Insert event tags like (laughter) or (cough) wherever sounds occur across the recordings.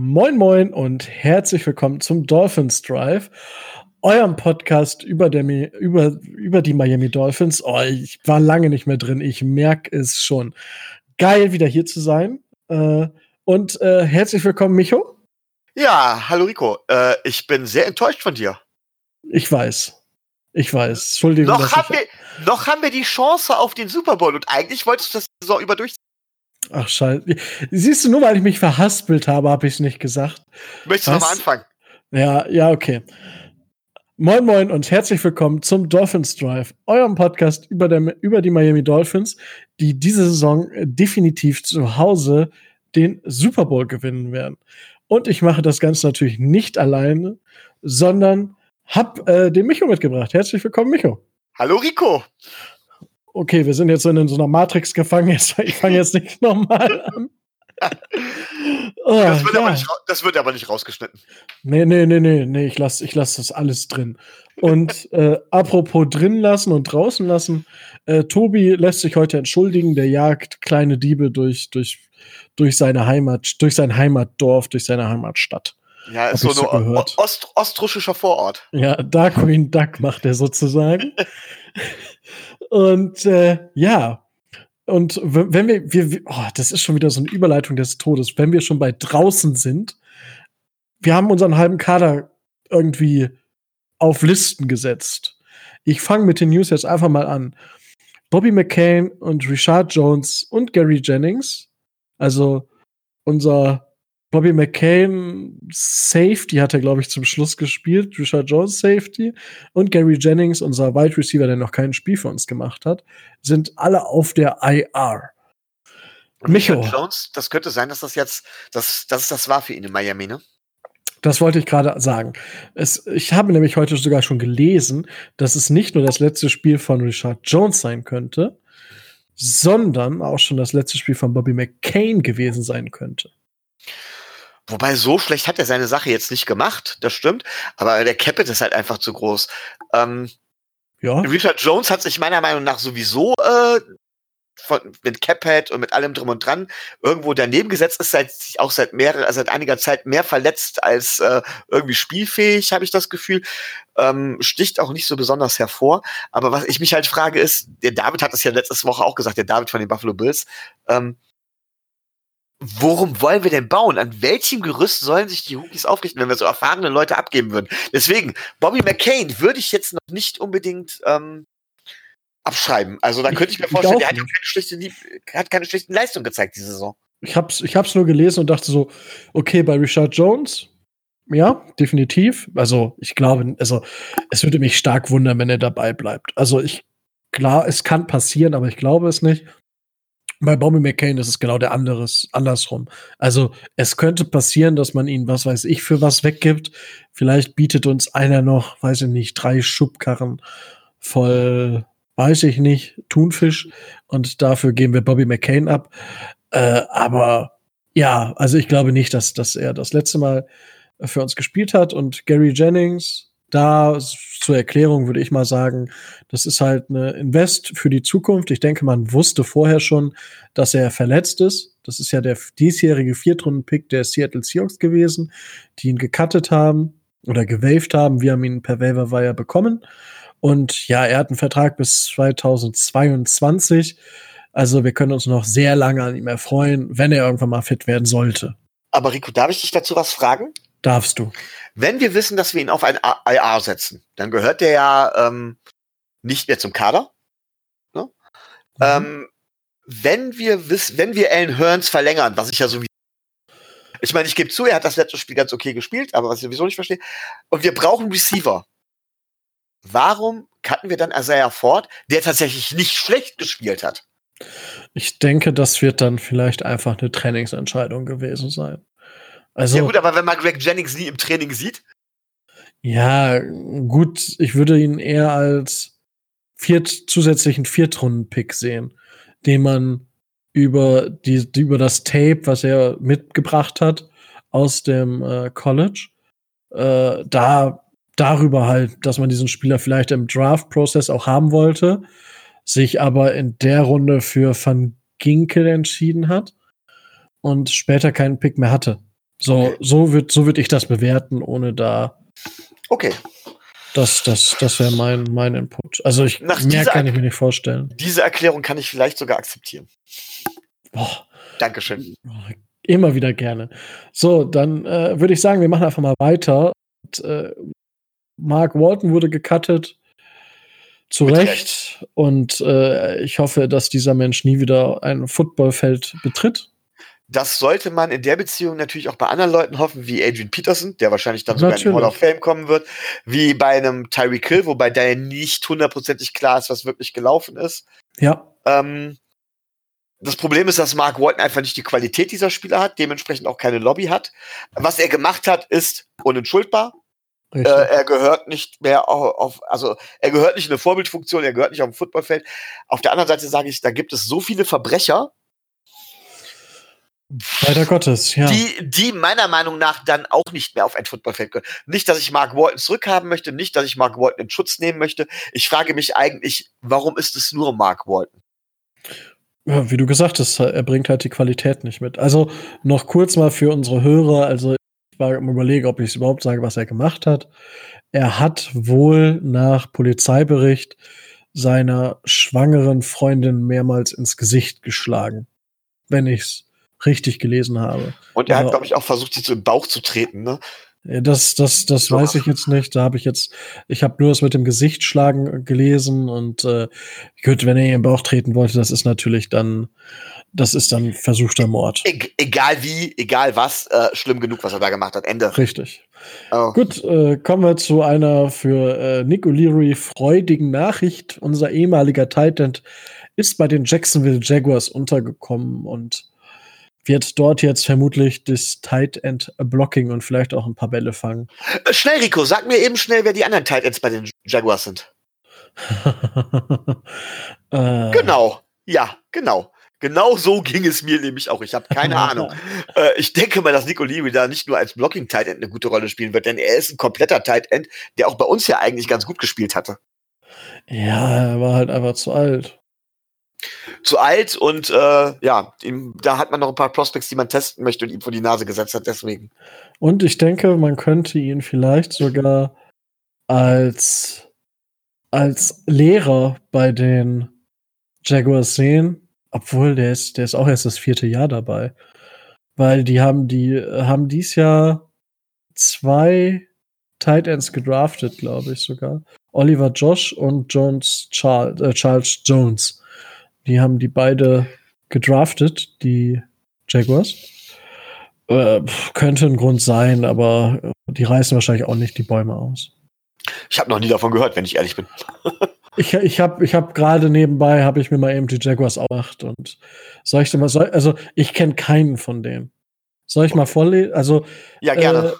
Moin Moin und herzlich willkommen zum Dolphins Drive, eurem Podcast über, der, über, über die Miami Dolphins. Oh, ich war lange nicht mehr drin, ich merke es schon. Geil, wieder hier zu sein. Äh, und äh, herzlich willkommen, Micho. Ja, hallo Rico. Äh, ich bin sehr enttäuscht von dir. Ich weiß. Ich weiß. Entschuldigung. Noch haben, wir, noch haben wir die Chance auf den Super Bowl und eigentlich wolltest du das Saison über durchziehen. Ach, scheiße. Siehst du, nur weil ich mich verhaspelt habe, habe ich es nicht gesagt. Möchtest du nochmal anfangen? Ja, ja, okay. Moin Moin und herzlich willkommen zum Dolphins Drive, eurem Podcast über, der, über die Miami Dolphins, die diese Saison definitiv zu Hause den Super Bowl gewinnen werden. Und ich mache das Ganze natürlich nicht alleine, sondern hab äh, den Micho mitgebracht. Herzlich willkommen, Micho. Hallo Rico. Okay, wir sind jetzt in so einer Matrix gefangen. ich fange jetzt nicht nochmal an. Oh, (laughs) das, wird ja. nicht, das, wird aber nicht rausgeschnitten. Nee, nee, nee, nee, nee. Ich lasse ich lass das alles drin. Und (laughs) äh, apropos drin lassen und draußen lassen, äh, Tobi lässt sich heute entschuldigen, der jagt kleine Diebe durch, durch, durch seine Heimat, durch sein Heimatdorf, durch seine Heimatstadt. Ja, ist so ein ost ostrussischer Vorort. Ja, Darkwing Duck macht er sozusagen. (laughs) und äh, ja, und wenn wir, wir oh, das ist schon wieder so eine Überleitung des Todes, wenn wir schon bei draußen sind, wir haben unseren halben Kader irgendwie auf Listen gesetzt. Ich fange mit den News jetzt einfach mal an. Bobby McCain und Richard Jones und Gary Jennings, also unser Bobby McCain Safety hat er, glaube ich, zum Schluss gespielt. Richard Jones Safety und Gary Jennings, unser Wide Receiver, der noch kein Spiel für uns gemacht hat, sind alle auf der IR. Micho. Richard Jones, das könnte sein, dass das jetzt, dass, dass das war für ihn in Miami, ne? Das wollte ich gerade sagen. Es, ich habe nämlich heute sogar schon gelesen, dass es nicht nur das letzte Spiel von Richard Jones sein könnte, sondern auch schon das letzte Spiel von Bobby McCain gewesen sein könnte. Wobei so schlecht hat er seine Sache jetzt nicht gemacht, das stimmt. Aber der Capit ist halt einfach zu groß. Ähm, ja. Richard Jones hat sich meiner Meinung nach sowieso äh, von, mit Caphead und mit allem drum und dran irgendwo daneben gesetzt ist seit auch seit mehrere seit einiger Zeit mehr verletzt als äh, irgendwie spielfähig habe ich das Gefühl ähm, sticht auch nicht so besonders hervor aber was ich mich halt frage ist der David hat es ja letzte Woche auch gesagt der David von den Buffalo Bills ähm, worum wollen wir denn bauen? An welchem Gerüst sollen sich die Hookies aufrichten, wenn wir so erfahrene Leute abgeben würden? Deswegen, Bobby McCain würde ich jetzt noch nicht unbedingt ähm, abschreiben. Also da könnte ich mir vorstellen, der hat, keine schlechte, hat keine schlechten Leistungen gezeigt diese Saison. Ich hab's, ich hab's nur gelesen und dachte so, okay, bei Richard Jones, ja, definitiv. Also ich glaube, also es würde mich stark wundern, wenn er dabei bleibt. Also ich, klar, es kann passieren, aber ich glaube es nicht. Bei Bobby McCain ist es genau der anderes, andersrum. Also es könnte passieren, dass man ihn, was weiß ich, für was weggibt. Vielleicht bietet uns einer noch, weiß ich nicht, drei Schubkarren voll, weiß ich nicht, Thunfisch und dafür geben wir Bobby McCain ab. Äh, aber ja, also ich glaube nicht, dass, dass er das letzte Mal für uns gespielt hat und Gary Jennings, da zur Erklärung würde ich mal sagen, das ist halt eine Invest für die Zukunft. Ich denke, man wusste vorher schon, dass er verletzt ist. Das ist ja der diesjährige Viertrunden-Pick der Seattle Seahawks gewesen, die ihn gecuttet haben oder gewaved haben. Wir haben ihn per Waiver Wire bekommen. Und ja, er hat einen Vertrag bis 2022. Also wir können uns noch sehr lange an ihm erfreuen, wenn er irgendwann mal fit werden sollte. Aber Rico, darf ich dich dazu was fragen? Darfst du. Wenn wir wissen, dass wir ihn auf ein IR setzen, dann gehört der ja ähm, nicht mehr zum Kader. Ne? Mhm. Ähm, wenn wir wissen, wenn wir Alan Hearns verlängern, was ich ja sowieso ich meine, ich gebe zu, er hat das letzte Spiel ganz okay gespielt, aber was ich sowieso nicht verstehe. Und wir brauchen Receiver. Warum cutten wir dann Isaiah Ford, der tatsächlich nicht schlecht gespielt hat? Ich denke, das wird dann vielleicht einfach eine Trainingsentscheidung gewesen sein. Also, ja gut, aber wenn man Greg Jennings nie im Training sieht. Ja, gut, ich würde ihn eher als viert, zusätzlichen Viertrunden-Pick sehen, den man über, die, über das Tape, was er mitgebracht hat aus dem äh, College, äh, da darüber halt, dass man diesen Spieler vielleicht im Draft-Prozess auch haben wollte, sich aber in der Runde für Van Ginkel entschieden hat und später keinen Pick mehr hatte. So, okay. so wird so würd ich das bewerten, ohne da. Okay. Das, das, das wäre mein, mein Input. Also ich, Nach mehr kann ich mir nicht vorstellen. Diese Erklärung kann ich vielleicht sogar akzeptieren. Boah. Dankeschön. Immer wieder gerne. So, dann äh, würde ich sagen, wir machen einfach mal weiter. Und, äh, Mark Walton wurde gecuttet. Zu Recht. Recht. Und äh, ich hoffe, dass dieser Mensch nie wieder ein Footballfeld betritt. Das sollte man in der Beziehung natürlich auch bei anderen Leuten hoffen, wie Adrian Peterson, der wahrscheinlich dann sogar natürlich. in die Hall of Fame kommen wird, wie bei einem Tyreek Hill, wobei da nicht hundertprozentig klar ist, was wirklich gelaufen ist. Ja. Ähm, das Problem ist, dass Mark Walton einfach nicht die Qualität dieser Spieler hat, dementsprechend auch keine Lobby hat. Was er gemacht hat, ist unentschuldbar. Äh, er gehört nicht mehr auf, auf, also er gehört nicht in eine Vorbildfunktion, er gehört nicht auf dem Footballfeld. Auf der anderen Seite sage ich, da gibt es so viele Verbrecher, Leider Gottes, ja. Die, die meiner Meinung nach dann auch nicht mehr auf ein Footballfeld können. Nicht, dass ich Mark Walton zurückhaben möchte, nicht, dass ich Mark Walton in Schutz nehmen möchte. Ich frage mich eigentlich, warum ist es nur Mark Walton? Ja, wie du gesagt hast, er bringt halt die Qualität nicht mit. Also noch kurz mal für unsere Hörer, also ich war im Überlegen, ob ich es überhaupt sage, was er gemacht hat. Er hat wohl nach Polizeibericht seiner schwangeren Freundin mehrmals ins Gesicht geschlagen. Wenn ich's richtig gelesen habe. Und er hat, glaube ich, auch versucht, sie zu im Bauch zu treten, ne? Das, das, das Doch. weiß ich jetzt nicht. Da habe ich jetzt, ich habe nur das mit dem Gesicht schlagen gelesen und äh, gut, wenn er ihr im Bauch treten wollte, das ist natürlich dann, das ist dann versuchter Mord. E egal wie, egal was, äh, schlimm genug, was er da gemacht hat. Ende. Richtig. Oh. Gut, äh, kommen wir zu einer für äh, Nick O'Leary freudigen Nachricht. Unser ehemaliger Titan ist bei den Jacksonville Jaguars untergekommen und wird dort jetzt vermutlich das Tight End Blocking und vielleicht auch ein paar Bälle fangen. Äh, schnell, Rico, sag mir eben schnell, wer die anderen Tight Ends bei den Jaguars sind. (laughs) äh. Genau, ja, genau. Genau so ging es mir nämlich auch. Ich habe keine (laughs) Ahnung. Äh, ich denke mal, dass Nico Leary da nicht nur als Blocking Tight End eine gute Rolle spielen wird, denn er ist ein kompletter Tight End, der auch bei uns ja eigentlich ganz gut gespielt hatte. Ja, er war halt einfach zu alt zu alt und äh, ja, ihm, da hat man noch ein paar Prospects, die man testen möchte und ihm vor die Nase gesetzt hat, deswegen. Und ich denke, man könnte ihn vielleicht sogar als, als Lehrer bei den Jaguars sehen, obwohl der ist, der ist auch erst das vierte Jahr dabei. Weil die haben die, haben dies Jahr zwei Tight Ends gedraftet, glaube ich sogar. Oliver Josh und Jones Charles, äh, Charles Jones. Die haben die beide gedraftet, die Jaguars. Äh, könnte ein Grund sein, aber die reißen wahrscheinlich auch nicht die Bäume aus. Ich habe noch nie davon gehört, wenn ich ehrlich bin. (laughs) ich ich habe ich hab gerade nebenbei, habe ich mir mal eben die Jaguars gemacht und soll ich dir mal, soll, also ich kenne keinen von denen. Soll ich mal vorlesen? Also, ja, gerne.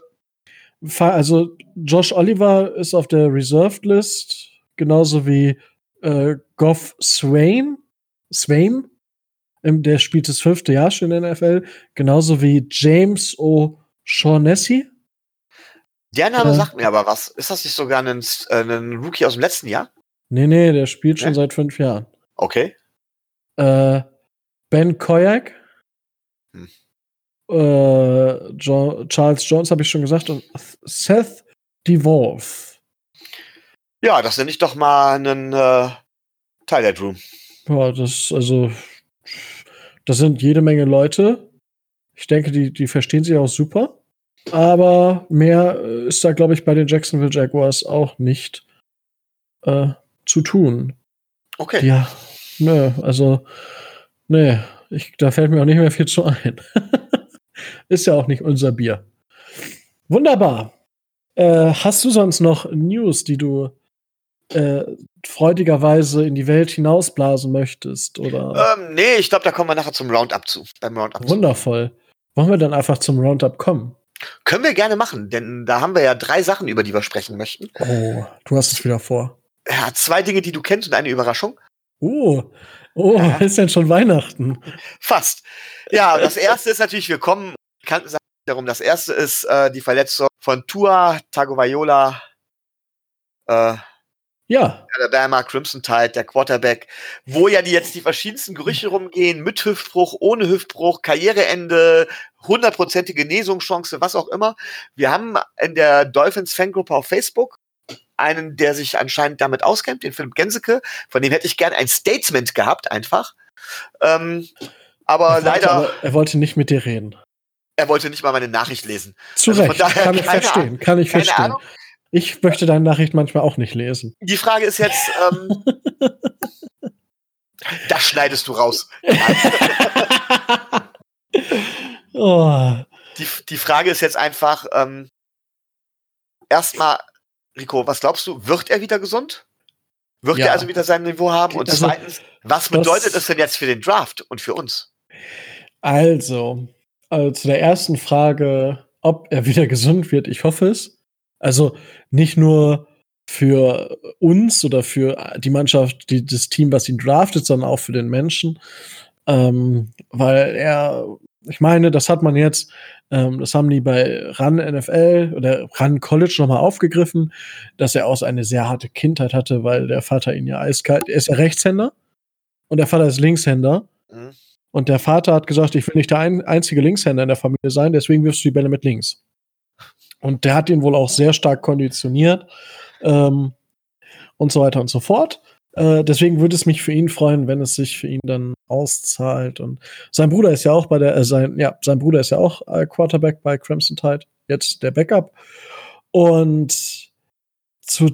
Äh, also Josh Oliver ist auf der Reserved List, genauso wie äh, Goff Swain Swain, der spielt das fünfte Jahr schon in der NFL, genauso wie James O'Shaughnessy. Der Name äh, sagt mir aber was. Ist das nicht sogar ein, äh, ein Rookie aus dem letzten Jahr? Nee, nee, der spielt schon nee? seit fünf Jahren. Okay. Äh, ben Koyak. Hm. Äh, jo Charles Jones habe ich schon gesagt und Seth DeWolf. Ja, das nenne ich doch mal einen äh, Tyler Drew. Ja, das, also, das sind jede Menge Leute. Ich denke, die, die verstehen sich auch super. Aber mehr ist da, glaube ich, bei den Jacksonville Jaguars auch nicht äh, zu tun. Okay. Ja, nö, also, nö, ich, da fällt mir auch nicht mehr viel zu ein. (laughs) ist ja auch nicht unser Bier. Wunderbar. Äh, hast du sonst noch News, die du äh, freudigerweise in die Welt hinausblasen möchtest, oder? Ähm, nee, ich glaube, da kommen wir nachher zum Roundup zu. Beim Roundup Wundervoll. Wollen wir dann einfach zum Roundup kommen? Können wir gerne machen, denn da haben wir ja drei Sachen, über die wir sprechen möchten. Oh, du hast es wieder vor. Ja, zwei Dinge, die du kennst und eine Überraschung. Oh, oh, ja. (laughs) ist denn schon Weihnachten? Fast. Ja, das erste ist natürlich, wir kommen bekannten Sachen darum. Das erste ist äh, die Verletzung von Tua Tagovailoa. Äh, Ja. Alabama, Crimson Tide, der Quarterback, wo ja die jetzt die verschiedensten Gerüche rumgehen, mit Hüftbruch, ohne Hüftbruch, Karriereende, hundertprozentige Genesungschance, was auch immer. Wir haben in der Dolphins Fangruppe auf Facebook einen, der sich anscheinend damit auskennt, den Philipp Genseke, von dem hätte ich gern ein Statement gehabt, einfach. Ähm, aber er leider. Aber er wollte nicht mit dir reden. Er wollte nicht mal meine Nachricht lesen. Zu also Recht, kann ich verstehen, Ahnung, kann ich verstehen. Ahnung. Ich möchte deine Nachricht manchmal auch nicht lesen. Die Frage ist jetzt, ähm, (laughs) das schneidest du raus. (laughs) oh. die, die Frage ist jetzt einfach, ähm, erstmal, Rico, was glaubst du, wird er wieder gesund? Wird ja. er also wieder sein Niveau haben? Und also, zweitens, was bedeutet das, denn jetzt für den Draft und für uns? Also, also zu der ersten Frage, ob er wieder gesund wird, ich hoffe es. Also nicht nur für uns oder für die Mannschaft, die, das Team, was ihn draftet, sondern auch für den Menschen. Ähm, weil er, ich meine, das hat man jetzt, ähm, das haben die bei RAN NFL oder RAN College nochmal aufgegriffen, dass er auch eine sehr harte Kindheit hatte, weil der Vater ihn ja eiskalt, er ist ja Rechtshänder und der Vater ist Linkshänder. Mhm. Und der Vater hat gesagt, ich will nicht der ein, einzige Linkshänder in der Familie sein, deswegen wirfst du die Bälle mit links. Und der hat ihn wohl auch sehr stark konditioniert ähm, und so weiter und so fort. Äh, deswegen würde es mich für ihn freuen, wenn es sich für ihn dann auszahlt. Und sein Bruder ist ja auch bei der, äh, sein, ja, sein Bruder ist ja auch äh, Quarterback bei Crimson Tide, jetzt der Backup. Und zur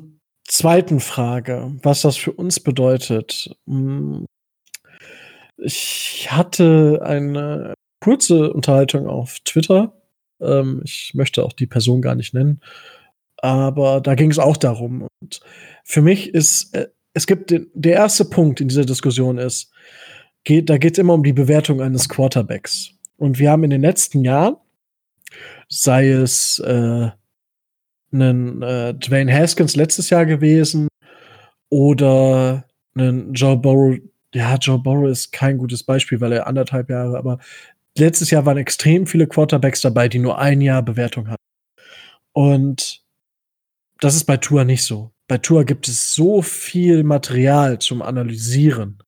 zweiten Frage, was das für uns bedeutet. Hm, ich hatte eine kurze Unterhaltung auf Twitter. Ähm, ich möchte auch die Person gar nicht nennen. Aber da ging es auch darum. Und für mich ist, äh, es gibt den, der erste Punkt in dieser Diskussion ist, geht, da geht es immer um die Bewertung eines Quarterbacks. Und wir haben in den letzten Jahren, sei es äh, einen äh, Dwayne Haskins letztes Jahr gewesen oder einen Joe Burrow ja, Joe Burrow ist kein gutes Beispiel, weil er anderthalb Jahre, aber letztes Jahr waren extrem viele Quarterbacks dabei, die nur ein Jahr Bewertung hatten. Und das ist bei Tour nicht so. Bei Tour gibt es so viel Material zum Analysieren.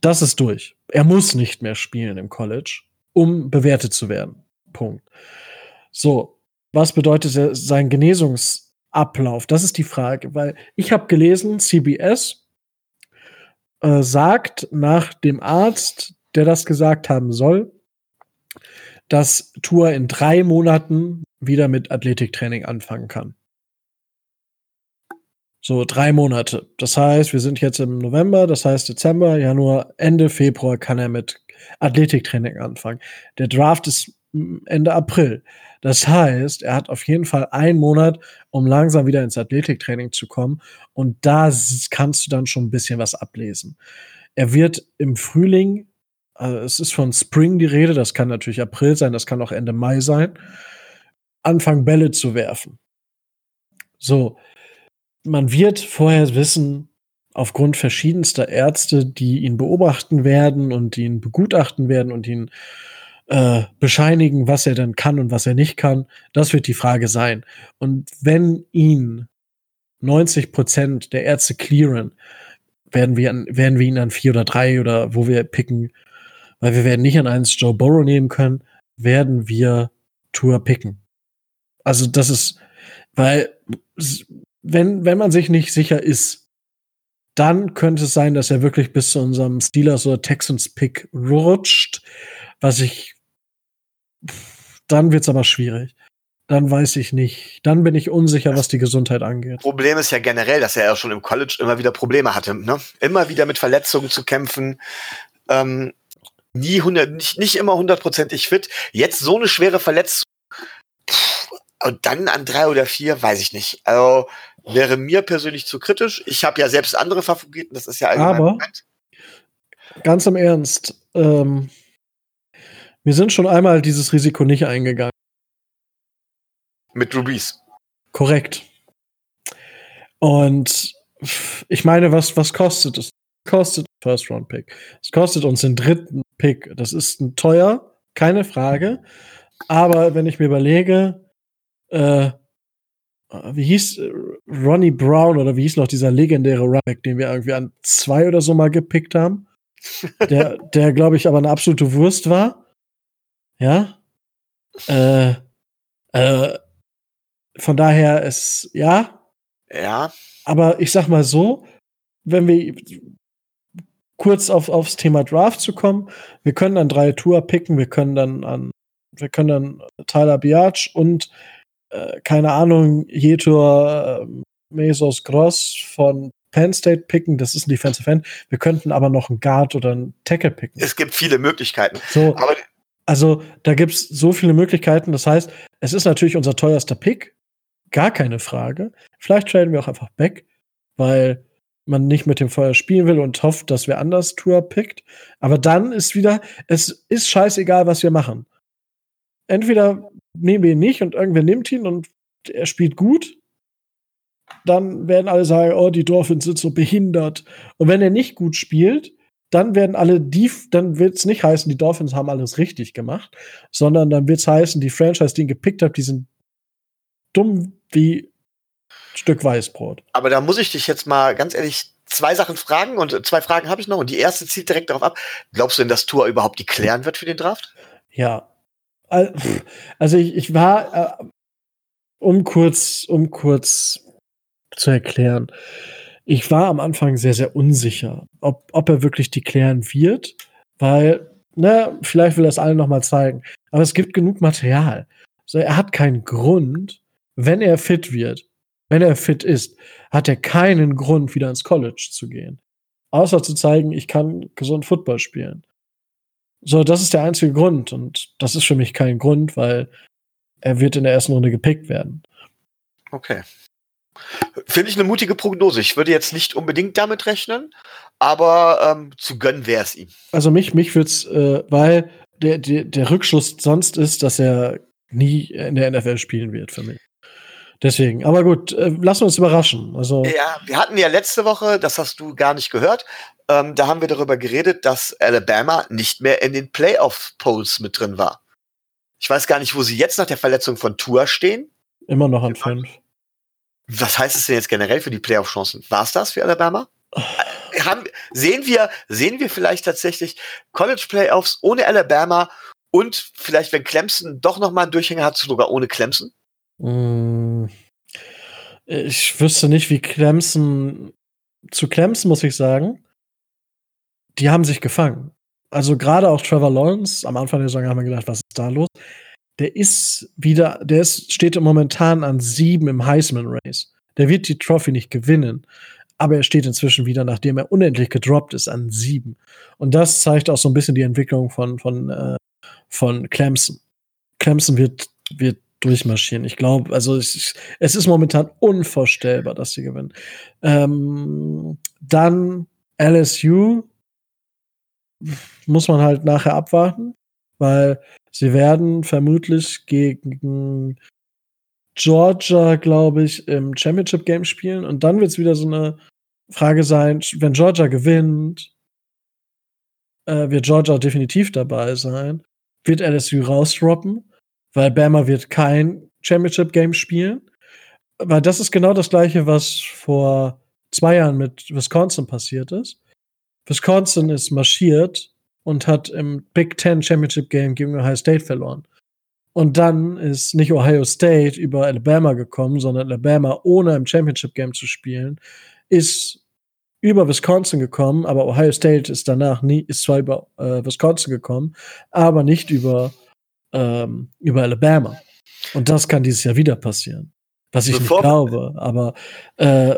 Das ist durch. Er muss nicht mehr spielen im College, um bewertet zu werden. Punkt. So, was bedeutet sein Genesungsablauf? Das ist die Frage, weil ich habe gelesen, CBS äh, sagt nach dem Arzt, der das gesagt haben soll, dass Tour in drei Monaten wieder mit Athletiktraining anfangen kann. So drei Monate. Das heißt, wir sind jetzt im November, das heißt Dezember, Januar, Ende Februar kann er mit Athletiktraining anfangen. Der Draft ist Ende April. Das heißt, er hat auf jeden Fall einen Monat, um langsam wieder ins Athletiktraining zu kommen. Und da kannst du dann schon ein bisschen was ablesen. Er wird im Frühling, also es ist von Spring die Rede, das kann natürlich April sein, das kann auch Ende Mai sein, anfangen Bälle zu werfen. So, man wird vorher wissen, aufgrund verschiedenster Ärzte, die ihn beobachten werden und ihn begutachten werden und ihn äh, bescheinigen, was er denn kann und was er nicht kann. Das wird die Frage sein. Und wenn ihn 90 Prozent der Ärzte clearen, werden wir, werden wir ihn an vier oder drei oder wo wir picken, weil wir werden nicht an eins Joe Burrow nehmen können, werden wir Tour picken. Also das ist, weil wenn, wenn man sich nicht sicher ist, dann könnte es sein, dass er wirklich bis zu unserem Steelers oder Texans Pick rutscht, was ich dann wird's aber schwierig. Dann weiß ich nicht. Dann bin ich unsicher, was die Gesundheit angeht. Problem ist ja generell, dass er ja schon im College immer wieder Probleme hatte. Ne? Immer wieder mit Verletzungen zu kämpfen. Ähm, nie 100, nicht, nicht immer hundertprozentig fit. Jetzt so eine schwere Verletzung. Und dann an drei oder vier, weiß ich nicht. Also wäre mir persönlich zu kritisch. Ich habe ja selbst andere Favoriten, das ist ja allgemein Aber, bekannt. ganz im Ernst, ähm, wir sind schon einmal dieses Risiko nicht eingegangen. Mit Rubies. Korrekt. Und ich meine, was, was kostet es? Kostet First Round Pick. Es kostet uns den dritten Pick. Das ist ein teuer, keine Frage. Aber wenn ich mir überlege, äh, wie hieß äh, Ronnie Brown oder wie hieß noch dieser legendäre Runback, den wir irgendwie an zwei oder so mal gepickt haben? der, (laughs) der glaube ich, aber eine absolute Wurst war. Ja. Äh, äh, von daher ist, ja. Ja. Aber ich sag mal so, wenn wir kurz auf, aufs Thema Draft zu kommen, wir können dann drei Tour picken, wir können dann an, wir können dann Tyler Biatch und äh, keine Ahnung, Jetor äh, Mesos Gross von Penn State picken, das ist ein Defensive End. Wir könnten aber noch einen Guard oder einen Tackle picken. Es gibt viele Möglichkeiten. So, aber also da gibt es so viele Möglichkeiten. Das heißt, es ist natürlich unser teuerster Pick, gar keine Frage. Vielleicht traden wir auch einfach back, weil man nicht mit dem Feuer spielen will und hofft, dass wer anders Tour pickt. Aber dann ist wieder, es ist scheißegal, was wir machen. Entweder nehmen wir ihn nicht und irgendwer nimmt ihn und er spielt gut. Dann werden alle sagen, oh, die Dolphins sind so behindert. Und wenn er nicht gut spielt, dann werden alle die, dann wird es nicht heißen, die Dolphins haben alles richtig gemacht, sondern dann wird es heißen, die Franchise, die ihn gepickt hat, die sind dumm wie Stück Weißbrot. Aber da muss ich dich jetzt mal ganz ehrlich zwei Sachen fragen und zwei Fragen habe ich noch und die erste zielt direkt darauf ab. Glaubst du denn, dass Tour überhaupt die klären wird für den Draft? Ja. Also ich, ich war, äh, um kurz, um kurz zu erklären, ich war am Anfang sehr, sehr unsicher, ob, ob er wirklich die klären wird, weil, ne, vielleicht will er es allen nochmal zeigen. Aber es gibt genug Material. Also er hat keinen Grund, wenn er fit wird, wenn er fit ist, hat er keinen Grund, wieder ins College zu gehen. Außer zu zeigen, ich kann gesund Football spielen. So, das ist der einzige Grund. Und das ist für mich kein Grund, weil er wird in der ersten Runde gepickt werden. Okay. Finde ich eine mutige Prognose. Ich würde jetzt nicht unbedingt damit rechnen, aber ähm, zu gönnen wäre es ihm. Also mich, mich würde es, äh, weil der, der, der Rückschluss sonst ist, dass er nie in der NFL spielen wird für mich. Deswegen, aber gut, äh, lassen wir uns überraschen. Also ja, wir hatten ja letzte Woche, das hast du gar nicht gehört, ähm, da haben wir darüber geredet, dass Alabama nicht mehr in den Playoff-Polls mit drin war. Ich weiß gar nicht, wo sie jetzt nach der Verletzung von Tour stehen. Immer noch an fünf. Was heißt es denn jetzt generell für die Playoff-Chancen? War es das für Alabama? (sighs) Haben, sehen wir, sehen wir vielleicht tatsächlich College Playoffs ohne Alabama und vielleicht, wenn Clemson doch noch mal einen Durchhänger hat, sogar ohne Clemson? Hm. Ich wüsste nicht, wie Clemson. Zu Clemson muss ich sagen, die haben sich gefangen. Also gerade auch Trevor Lawrence, am Anfang der Saison haben wir gedacht, was ist da los? Der ist wieder, der ist, steht momentan an sieben im Heisman Race. Der wird die Trophy nicht gewinnen. Aber er steht inzwischen wieder, nachdem er unendlich gedroppt ist, an sieben. Und das zeigt auch so ein bisschen die Entwicklung von, von, äh, von Clemson. Clemson wird, wird durchmarschieren. Ich glaube, also es, es, ist momentan unvorstellbar, dass sie gewinnen. Ähm, dann LSU muss man halt nachher abwarten, weil sie werden vermutlich gegen Georgia, glaube ich, im Championship Game spielen und dann wird es wieder so eine Frage sein, wenn Georgia gewinnt, äh, wird Georgia definitiv dabei sein, wird LSU rausdroppen weil Bama wird kein Championship Game spielen. Weil das ist genau das gleiche, was vor zwei Jahren mit Wisconsin passiert ist. Wisconsin ist marschiert und hat im Big Ten Championship Game gegen Ohio State verloren. Und dann ist nicht Ohio State über Alabama gekommen, sondern Alabama, ohne im Championship Game zu spielen, ist über Wisconsin gekommen, aber Ohio State ist danach nie, ist zwar über äh, Wisconsin gekommen, aber nicht über ähm, über Alabama. Und das kann dieses Jahr wieder passieren. Was ich bevor nicht glaube, aber äh,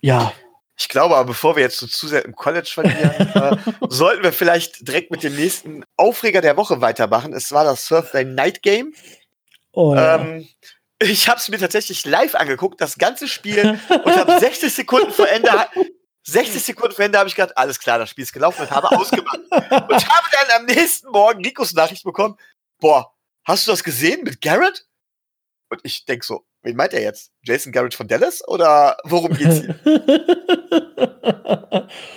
ja. Ich glaube aber, bevor wir jetzt so zu sehr im College verlieren, (laughs) äh, sollten wir vielleicht direkt mit dem nächsten Aufreger der Woche weitermachen. Es war das Thursday Night Game. Oh, ja. ähm, ich habe es mir tatsächlich live angeguckt, das ganze Spiel, und habe (laughs) 60 Sekunden vor Ende 60 Sekunden vor Ende habe ich gedacht, alles klar, das Spiel ist gelaufen und habe ausgemacht. und habe dann am nächsten Morgen Nikos Nachricht bekommen, boah, hast du das gesehen mit Garrett? Und ich denk so, wen meint er jetzt? Jason Garrett von Dallas oder worum geht's hier? (laughs)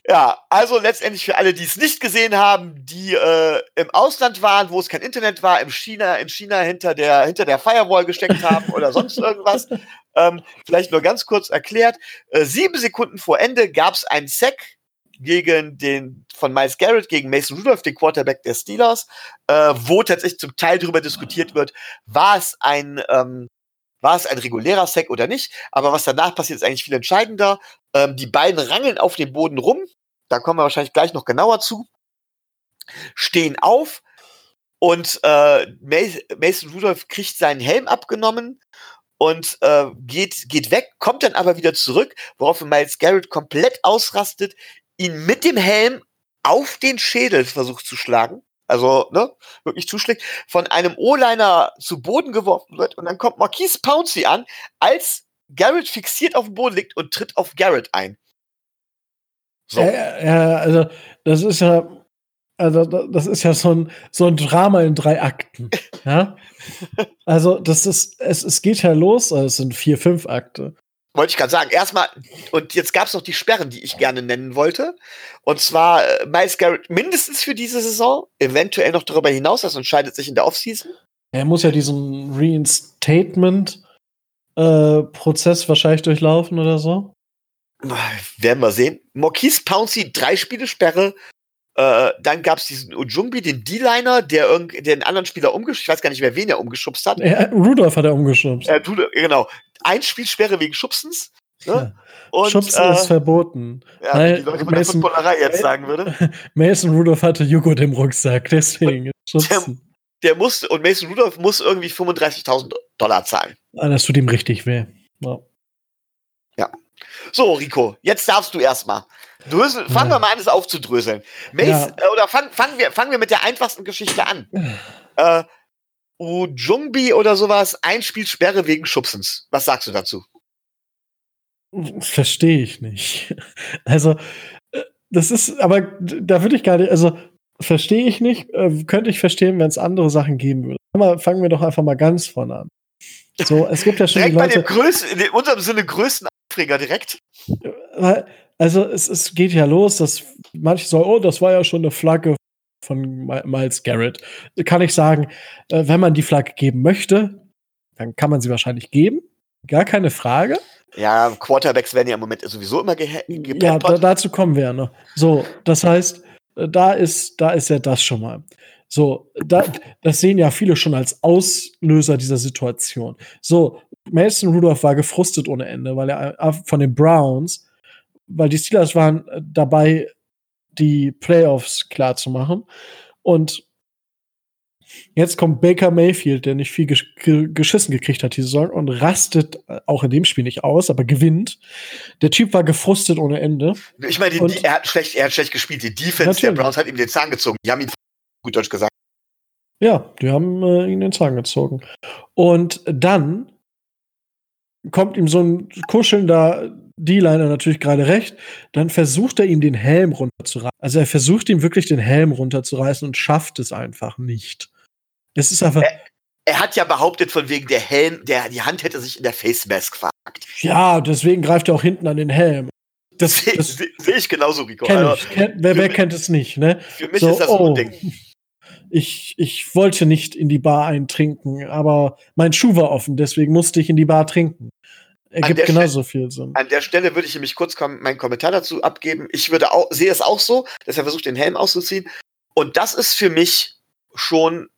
ja, also letztendlich für alle, die es nicht gesehen haben, die äh, im Ausland waren, wo es kein Internet war, im China, in China hinter der, hinter der Firewall gesteckt haben oder (laughs) sonst irgendwas. Ähm, vielleicht nur ganz kurz erklärt. Äh, sieben Sekunden vor Ende gab es ein Sack gegen den von Miles Garrett gegen Mason Rudolph, den Quarterback der Steelers, äh, wo tatsächlich zum Teil darüber diskutiert wird, war es ein ähm, war es ein regulärer Sack oder nicht? Aber was danach passiert, ist eigentlich viel entscheidender. Ähm, die beiden rangeln auf dem Boden rum. Da kommen wir wahrscheinlich gleich noch genauer zu. Stehen auf und äh, Mason Rudolph kriegt seinen Helm abgenommen und äh, geht, geht weg, kommt dann aber wieder zurück, woraufhin Miles Garrett komplett ausrastet, ihn mit dem Helm auf den Schädel versucht zu schlagen also ne, wirklich zuschlägt, von einem O-Liner zu Boden geworfen wird und dann kommt Marquise Pouncey an, als Garrett fixiert auf dem Boden liegt und tritt auf Garrett ein. So. Ja, ja, also das ist ja, also das ist ja so ein, so ein Drama in drei Akten. ja? (laughs) Also das ist, es, es geht ja los, also es sind vier, fünf Akte wollte ich gerade sagen. Erstmal, und jetzt gab es noch die Sperren, die ich gerne nennen wollte. Und zwar äh, Miles Garrett mindestens für diese Saison, eventuell noch darüber hinaus, das entscheidet sich in der Offseason. Er muss ja diesen Reinstatement-Prozess äh, wahrscheinlich durchlaufen oder so. Werden wir sehen. Marquise Pouncey, drei Spiele Sperre. Äh, dann gab es diesen Ujumbi, den D-Liner, der den anderen Spieler umgeschubst, ich weiß gar nicht mehr, wen er umgeschubst hat. Ja, Rudolph hat er umgeschubst. Äh, genau ein Spielsperre wegen Schubsens. Ne? Und, Schubsen äh, ist verboten. Ja, Weil, die Leute von der Footballerei jetzt sagen würde. (laughs) Mason Rudolph hatte Joghurt im Rucksack, deswegen. Der, der musste, und Mason Rudolph muss irgendwie 35.000 Dollar zahlen. Ah, das tut ihm richtig weh. Ja. ja. So, Rico, jetzt darfst du erstmal. Drösel, fangen ja. wir mal an, es aufzudröseln. Ja. äh, oder fang, fangen, wir, fangen wir mit der einfachsten Geschichte an. (sighs) äh, Ujumbi oder sowas, ein Spiel Sperre wegen Schubsens. Was sagst du dazu? Verstehe ich nicht. Also, äh, das ist, aber da würde ich gar nicht, also verstehe ich nicht, äh, könnte ich verstehen, wenn es andere Sachen geben würde. Fangen wir doch einfach mal ganz vorne an. So, es gibt ja schon direkt Leute, bei dem größten, in unserem Sinne größten Aufreger direkt. Also es, es geht ja los, dass manche sagen, oh, das war ja schon eine Flagge von Miles Garrett. Kann ich sagen, äh, wenn man die Flagge geben möchte, dann kann man sie wahrscheinlich geben. Gar keine Frage. Ja, Quarterbacks werden ja im Moment sowieso immer gepampert. Ja, da, dazu kommen wir ja noch. So, das heißt, äh, da ist, da ist ja das schon mal. So, da, das sehen ja viele schon als Auslöser dieser Situation. So, Mason Rudolph war gefrustet ohne Ende, weil er äh, von den Browns, weil die Steelers waren dabei, die Playoffs klar zu machen. Und jetzt kommt Baker Mayfield, der nicht viel gesch geschissen gekriegt hat diese Saison und rastet auch in dem Spiel nicht aus, aber gewinnt. Der Typ war gefrustet ohne Ende. Ich meine, die, er, hat schlecht, er hat schlecht gespielt. Die Defense natürlich. der Browns hat ihm den Zahn gezogen. Die haben ihn gut Deutsch gesagt. Ja, die haben äh, ihn den Zahn gezogen. Und dann kommt ihm so ein kuschelnder D-Liner natürlich gerade recht, dann versucht er ihm den Helm runterzureißen. Also er versucht ihm wirklich den Helm runterzureißen und schafft es einfach nicht. Es ist einfach. Er, er, hat ja behauptet, von wegen der Helm, der, die Hand hätte sich in der Face Mask verhakt. Ja, deswegen greift er auch hinten an den Helm. Das, sehe seh ich genauso, Rico. Kenn also, ich. Kenn, wer, wer kennt es nicht, ne? Für mich so, ist das oh, ein Ding. Ich, ich wollte nicht in die Bar eintrinken, aber mein Schuh war offen, deswegen musste ich in die Bar trinken. Ergibt genauso Stelle, viel Sinn. An der Stelle würde ich nämlich kurz kom meinen Kommentar dazu abgeben. Ich würde auch, sehe es auch so, dass er versucht, den Helm auszuziehen. Und das ist für mich schon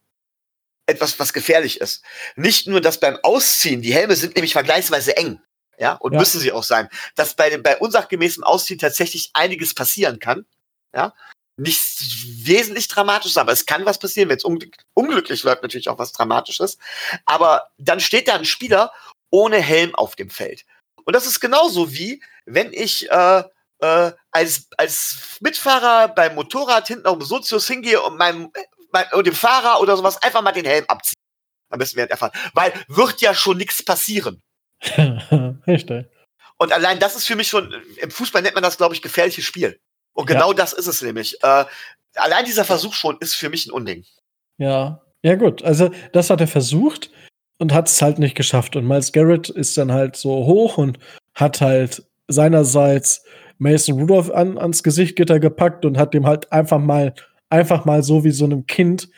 etwas, was gefährlich ist. Nicht nur, dass beim Ausziehen, die Helme sind nämlich vergleichsweise eng. Ja, und ja. müssen sie auch sein. Dass bei bei unsachgemäßem Ausziehen tatsächlich einiges passieren kann. Ja, nicht wesentlich dramatisch, aber es kann was passieren, wenn es unglücklich läuft, natürlich auch was Dramatisches. Aber dann steht da ein Spieler ohne Helm auf dem Feld. Und das ist genauso wie, wenn ich äh, äh, als, als Mitfahrer beim Motorrad hinten auf dem Sozius hingehe und meinem, mein, und dem Fahrer oder sowas einfach mal den Helm abziehe. Am besten während der Fahrt. Weil wird ja schon nichts passieren. (laughs) Richtig. Und allein das ist für mich schon, im Fußball nennt man das, glaube ich, gefährliches Spiel. Und genau ja. das ist es nämlich. Äh, allein dieser Versuch schon ist für mich ein Unding. Ja, ja gut. Also das hat er versucht und hat es halt nicht geschafft. Und Miles Garrett ist dann halt so hoch und hat halt seinerseits Mason Rudolph an, ans Gesichtgitter gepackt und hat dem halt einfach mal, einfach mal so wie so einem Kind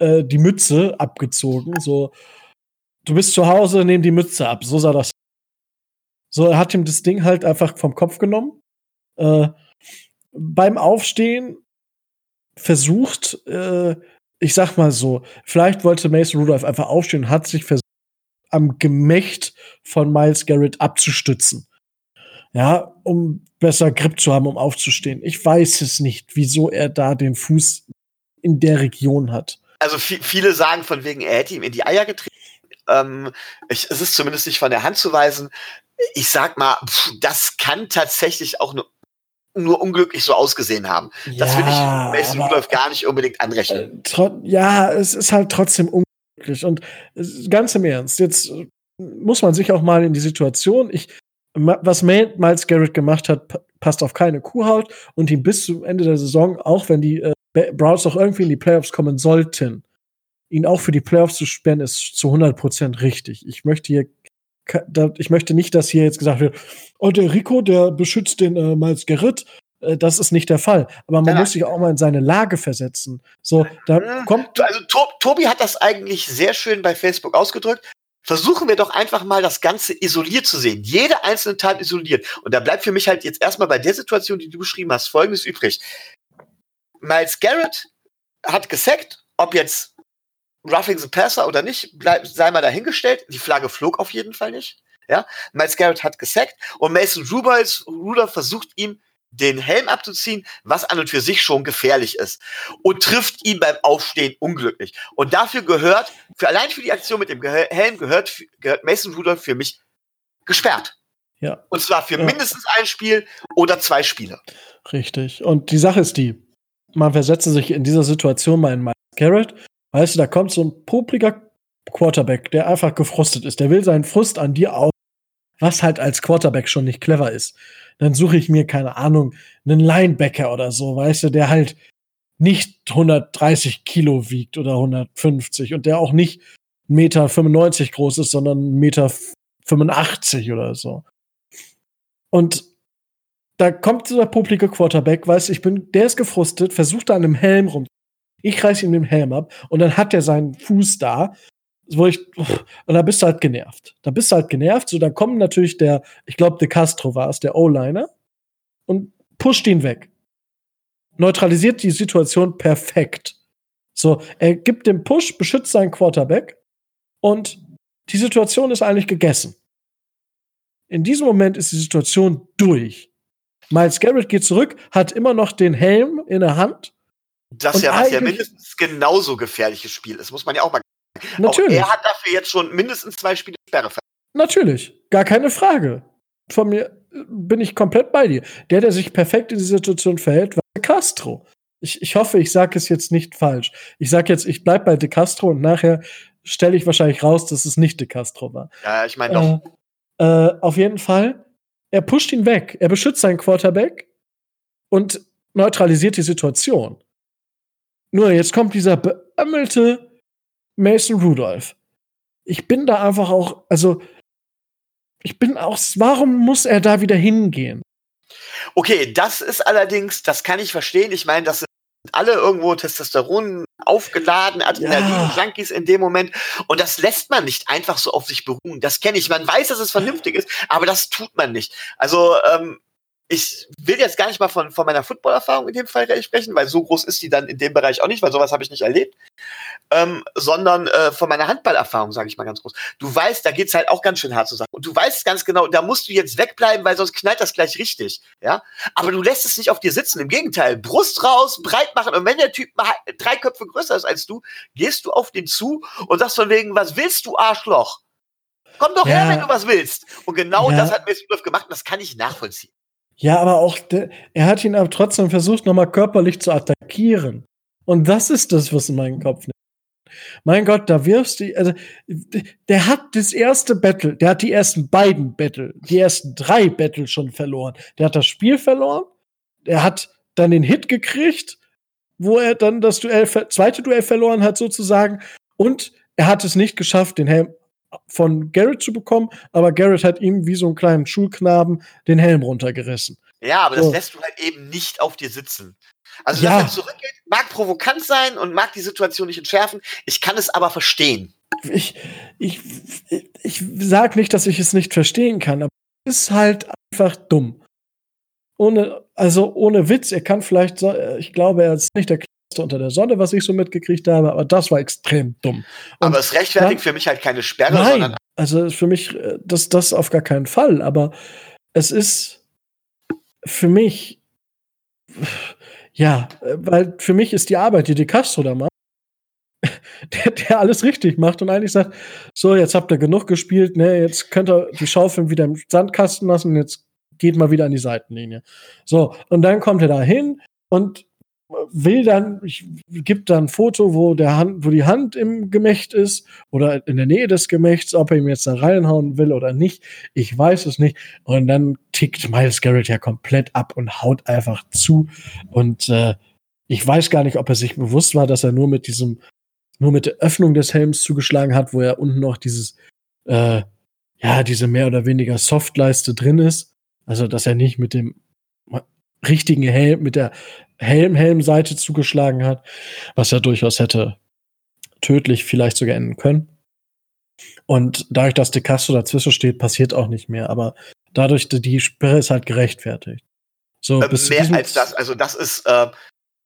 äh, die Mütze abgezogen. So, du bist zu Hause, nehm die Mütze ab. So sah das. So, er hat ihm das Ding halt einfach vom Kopf genommen. Äh, beim Aufstehen versucht, äh, ich sag mal so, vielleicht wollte Mason Rudolph einfach aufstehen und hat sich versucht, am Gemächt von Miles Garrett abzustützen. Ja, um besser Grip zu haben, um aufzustehen. Ich weiß es nicht, wieso er da den Fuß in der Region hat. Also viele sagen von wegen, er hätte ihm in die Eier getreten. Ähm, ich, es ist zumindest nicht von der Hand zu weisen. Ich sag mal, pff, das kann tatsächlich auch nur, nur unglücklich so ausgesehen haben. Ja, das will ich Mason Rudolph gar nicht unbedingt anrechnen. Äh, ja, es ist halt trotzdem unglücklich. Und ganz im Ernst, jetzt muss man sich auch mal in die Situation, ich, was Miles Garrett gemacht hat, passt auf keine Kuhhaut und ihm bis zum Ende der Saison, auch wenn die äh, Browns auch irgendwie in die Playoffs kommen sollten, ihn auch für die Playoffs zu sperren, ist zu 100% richtig. Ich möchte hier ich möchte nicht, dass hier jetzt gesagt wird, oh, der Rico, der beschützt den äh, Miles Garrett. Äh, das ist nicht der Fall. Aber man ja. muss sich auch mal in seine Lage versetzen. So, da kommt. Also, Tobi hat das eigentlich sehr schön bei Facebook ausgedrückt versuchen wir doch einfach mal das Ganze isoliert zu sehen. Jede einzelne Tat isoliert. Und da bleibt für mich halt jetzt erstmal bei der Situation, die du beschrieben hast, folgendes übrig. Miles Garrett hat gesackt, ob jetzt Roughing the Passer oder nicht, bleib, sei mal dahingestellt. Die Flagge flog auf jeden Fall nicht. Ja, Miles Garrett hat gesackt und Mason Rudolph versucht ihm den Helm abzuziehen, was an und für sich schon gefährlich ist. Und trifft ihn beim Aufstehen unglücklich. Und dafür gehört, für allein für die Aktion mit dem Helm gehört, gehört Mason Rudolph für mich gesperrt. Ja. Und zwar für ja. mindestens ein Spiel oder zwei Spiele. Richtig. Und die Sache ist die, man versetze sich in dieser Situation mal in Miles Garrett. Weißt du, da kommt so ein popliger Quarterback, der einfach gefrustet ist. Der will seinen Frust an dir aus, was halt als Quarterback schon nicht clever ist dann suche ich mir, keine Ahnung, einen Linebacker oder so, weißt du, der halt nicht 130 Kilo wiegt oder 150 und der auch nicht Meter 95 groß ist, sondern Meter 85 oder so. Und da kommt dieser publike Quarterback, weißt du, ich bin, der ist gefrustet, versucht da an einem Helm rum. Ich reiße ihm den Helm ab und dann hat er seinen Fuß da wo ich, und da bist du halt genervt. Da bist du halt genervt. So, dann kommt natürlich der, ich glaube, De Castro war es, der O-Liner, und pusht ihn weg. Neutralisiert die Situation perfekt. So, er gibt den Push, beschützt seinen Quarterback und die Situation ist eigentlich gegessen. In diesem Moment ist die Situation durch. Miles Garrett geht zurück, hat immer noch den Helm in der Hand. Das ja, was ja mindestens genauso gefährliches Spiel ist, muss man ja auch mal Natürlich. Auch er hat dafür jetzt schon mindestens zwei Spiele Sperre. Natürlich, gar keine Frage. Von mir äh, bin ich komplett bei dir. Der, der sich perfekt in die Situation verhält, war De Castro. Ich, ich hoffe, ich sage es jetzt nicht falsch. Ich sage jetzt, ich bleibe bei De Castro und nachher stelle ich wahrscheinlich raus, dass es nicht De Castro war. Ja, ich meine doch. Äh, äh, auf jeden Fall, er pusht ihn weg. Er beschützt seinen Quarterback und neutralisiert die Situation. Nur jetzt kommt dieser beömmelte Mason Rudolph. Ich bin da einfach auch, also ich bin auch, warum muss er da wieder hingehen? Okay, das ist allerdings, das kann ich verstehen. Ich meine, das sind alle irgendwo Testosteron aufgeladen, Adrenalin-Junkies ja. in dem Moment. Und das lässt man nicht einfach so auf sich beruhen. Das kenne ich. Man weiß, dass es vernünftig ist, aber das tut man nicht. Also, ähm, ich will jetzt gar nicht mal von, von meiner Footballerfahrung in dem Fall sprechen, weil so groß ist die dann in dem Bereich auch nicht, weil sowas habe ich nicht erlebt, ähm, sondern äh, von meiner Handballerfahrung, sage ich mal ganz groß. Du weißt, da geht's halt auch ganz schön hart zu sagen. Und du weißt ganz genau, da musst du jetzt wegbleiben, weil sonst knallt das gleich richtig. Ja, aber du lässt es nicht auf dir sitzen. Im Gegenteil, Brust raus, breit machen. Und wenn der Typ mal drei Köpfe größer ist als du, gehst du auf den zu und sagst von wegen, was willst du, Arschloch? Komm doch ja. her, wenn du was willst. Und genau ja. das hat Messi gemacht und das kann ich nachvollziehen. Ja, aber auch, er hat ihn aber trotzdem versucht, nochmal körperlich zu attackieren. Und das ist das, was in meinem Kopf nimmt. Mein Gott, da wirfst du, also, der hat das erste Battle, der hat die ersten beiden Battle, die ersten drei Battle schon verloren. Der hat das Spiel verloren, der hat dann den Hit gekriegt, wo er dann das Duell, zweite Duell verloren hat sozusagen und er hat es nicht geschafft, den Helm von Garrett zu bekommen, aber Garrett hat ihm wie so einen kleinen Schulknaben den Helm runtergerissen. Ja, aber das lässt du halt eben nicht auf dir sitzen. Also, ja. dass er zurückgeht, mag provokant sein und mag die Situation nicht entschärfen. Ich kann es aber verstehen. Ich, ich, ich sag nicht, dass ich es nicht verstehen kann, aber es ist halt einfach dumm. Ohne, also ohne Witz, er kann vielleicht, ich glaube, er ist nicht der unter der Sonne, was ich so mitgekriegt habe, aber das war extrem dumm. Und aber es rechtfertigt dann, für mich halt keine Sperre, nein, sondern. Also für mich, äh, das, das auf gar keinen Fall, aber es ist für mich, ja, weil für mich ist die Arbeit, die De Castro da macht, (laughs) der, der alles richtig macht und eigentlich sagt, so, jetzt habt ihr genug gespielt, ne, jetzt könnt ihr die Schaufeln wieder im Sandkasten lassen, jetzt geht mal wieder an die Seitenlinie. So, und dann kommt er da hin und will dann, ich gibt dann ein Foto, wo der Hand, wo die Hand im Gemächt ist oder in der Nähe des Gemächts, ob er ihm jetzt da reinhauen will oder nicht, ich weiß es nicht. Und dann tickt Miles Garrett ja komplett ab und haut einfach zu. Und äh, ich weiß gar nicht, ob er sich bewusst war, dass er nur mit diesem, nur mit der Öffnung des Helms zugeschlagen hat, wo er unten noch dieses, äh, ja, diese mehr oder weniger Softleiste drin ist. Also, dass er nicht mit dem richtigen Helm, mit der Helm-Helm-Seite zugeschlagen hat, was ja durchaus hätte tödlich vielleicht sogar enden können. Und dadurch, dass De Castro dazwischen steht, passiert auch nicht mehr. Aber dadurch, die Sperre ist halt gerechtfertigt. So, äh, mehr als das. Also, das ist, äh,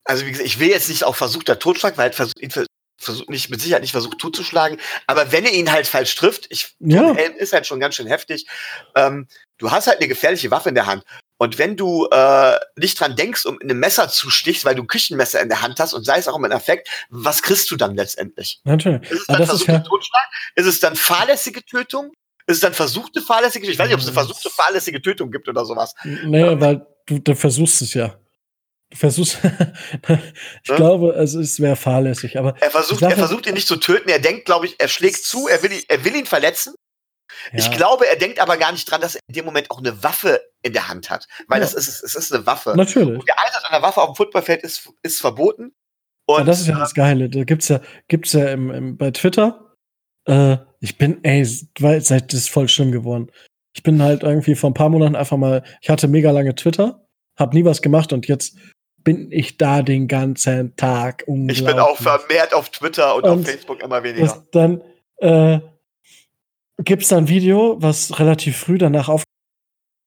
also wie gesagt, ich will jetzt nicht auch versuchter Totschlag, weil versucht, ihn versucht nicht, mit Sicherheit nicht versucht totzuschlagen. Aber wenn er ihn halt falsch trifft, ich, ja. Helm ist halt schon ganz schön heftig. Ähm, du hast halt eine gefährliche Waffe in der Hand. Und wenn du äh, nicht dran denkst, um in ein Messer zu stichst, weil du Küchenmesser in der Hand hast und sei es auch im Effekt, was kriegst du dann letztendlich? Natürlich. Ist es dann versuchte ja Totschlag? Ist es dann fahrlässige Tötung? Ist es dann versuchte fahrlässige Tötung? Ich weiß nicht, ob es eine versuchte fahrlässige Tötung gibt oder sowas. Nee, ähm, weil du, du versuchst es ja. Du versuchst, (laughs) ich ja? glaube, also es wäre fahrlässig, aber. Er versucht, er versucht ihn nicht zu töten. Er denkt, glaube ich, er schlägt zu, er will, ihn, er will ihn verletzen. Ja. Ich glaube, er denkt aber gar nicht dran, dass er in dem Moment auch eine Waffe in der Hand hat. Weil ja. das ist, es ist eine Waffe. Natürlich. Und der Einsatz einer Waffe auf dem Footballfeld ist, ist verboten. Und, ja, das ist ja das Geile. Da gibt's ja, gibt's ja im, im, bei Twitter. Äh, ich bin, ey, seit das ist voll schlimm geworden. Ich bin halt irgendwie vor ein paar Monaten einfach mal, ich hatte mega lange Twitter, hab nie was gemacht und jetzt bin ich da den ganzen Tag. Ich bin auch vermehrt auf Twitter und, und auf Facebook immer weniger. Dann äh, gibt es da ein Video, was relativ früh danach auf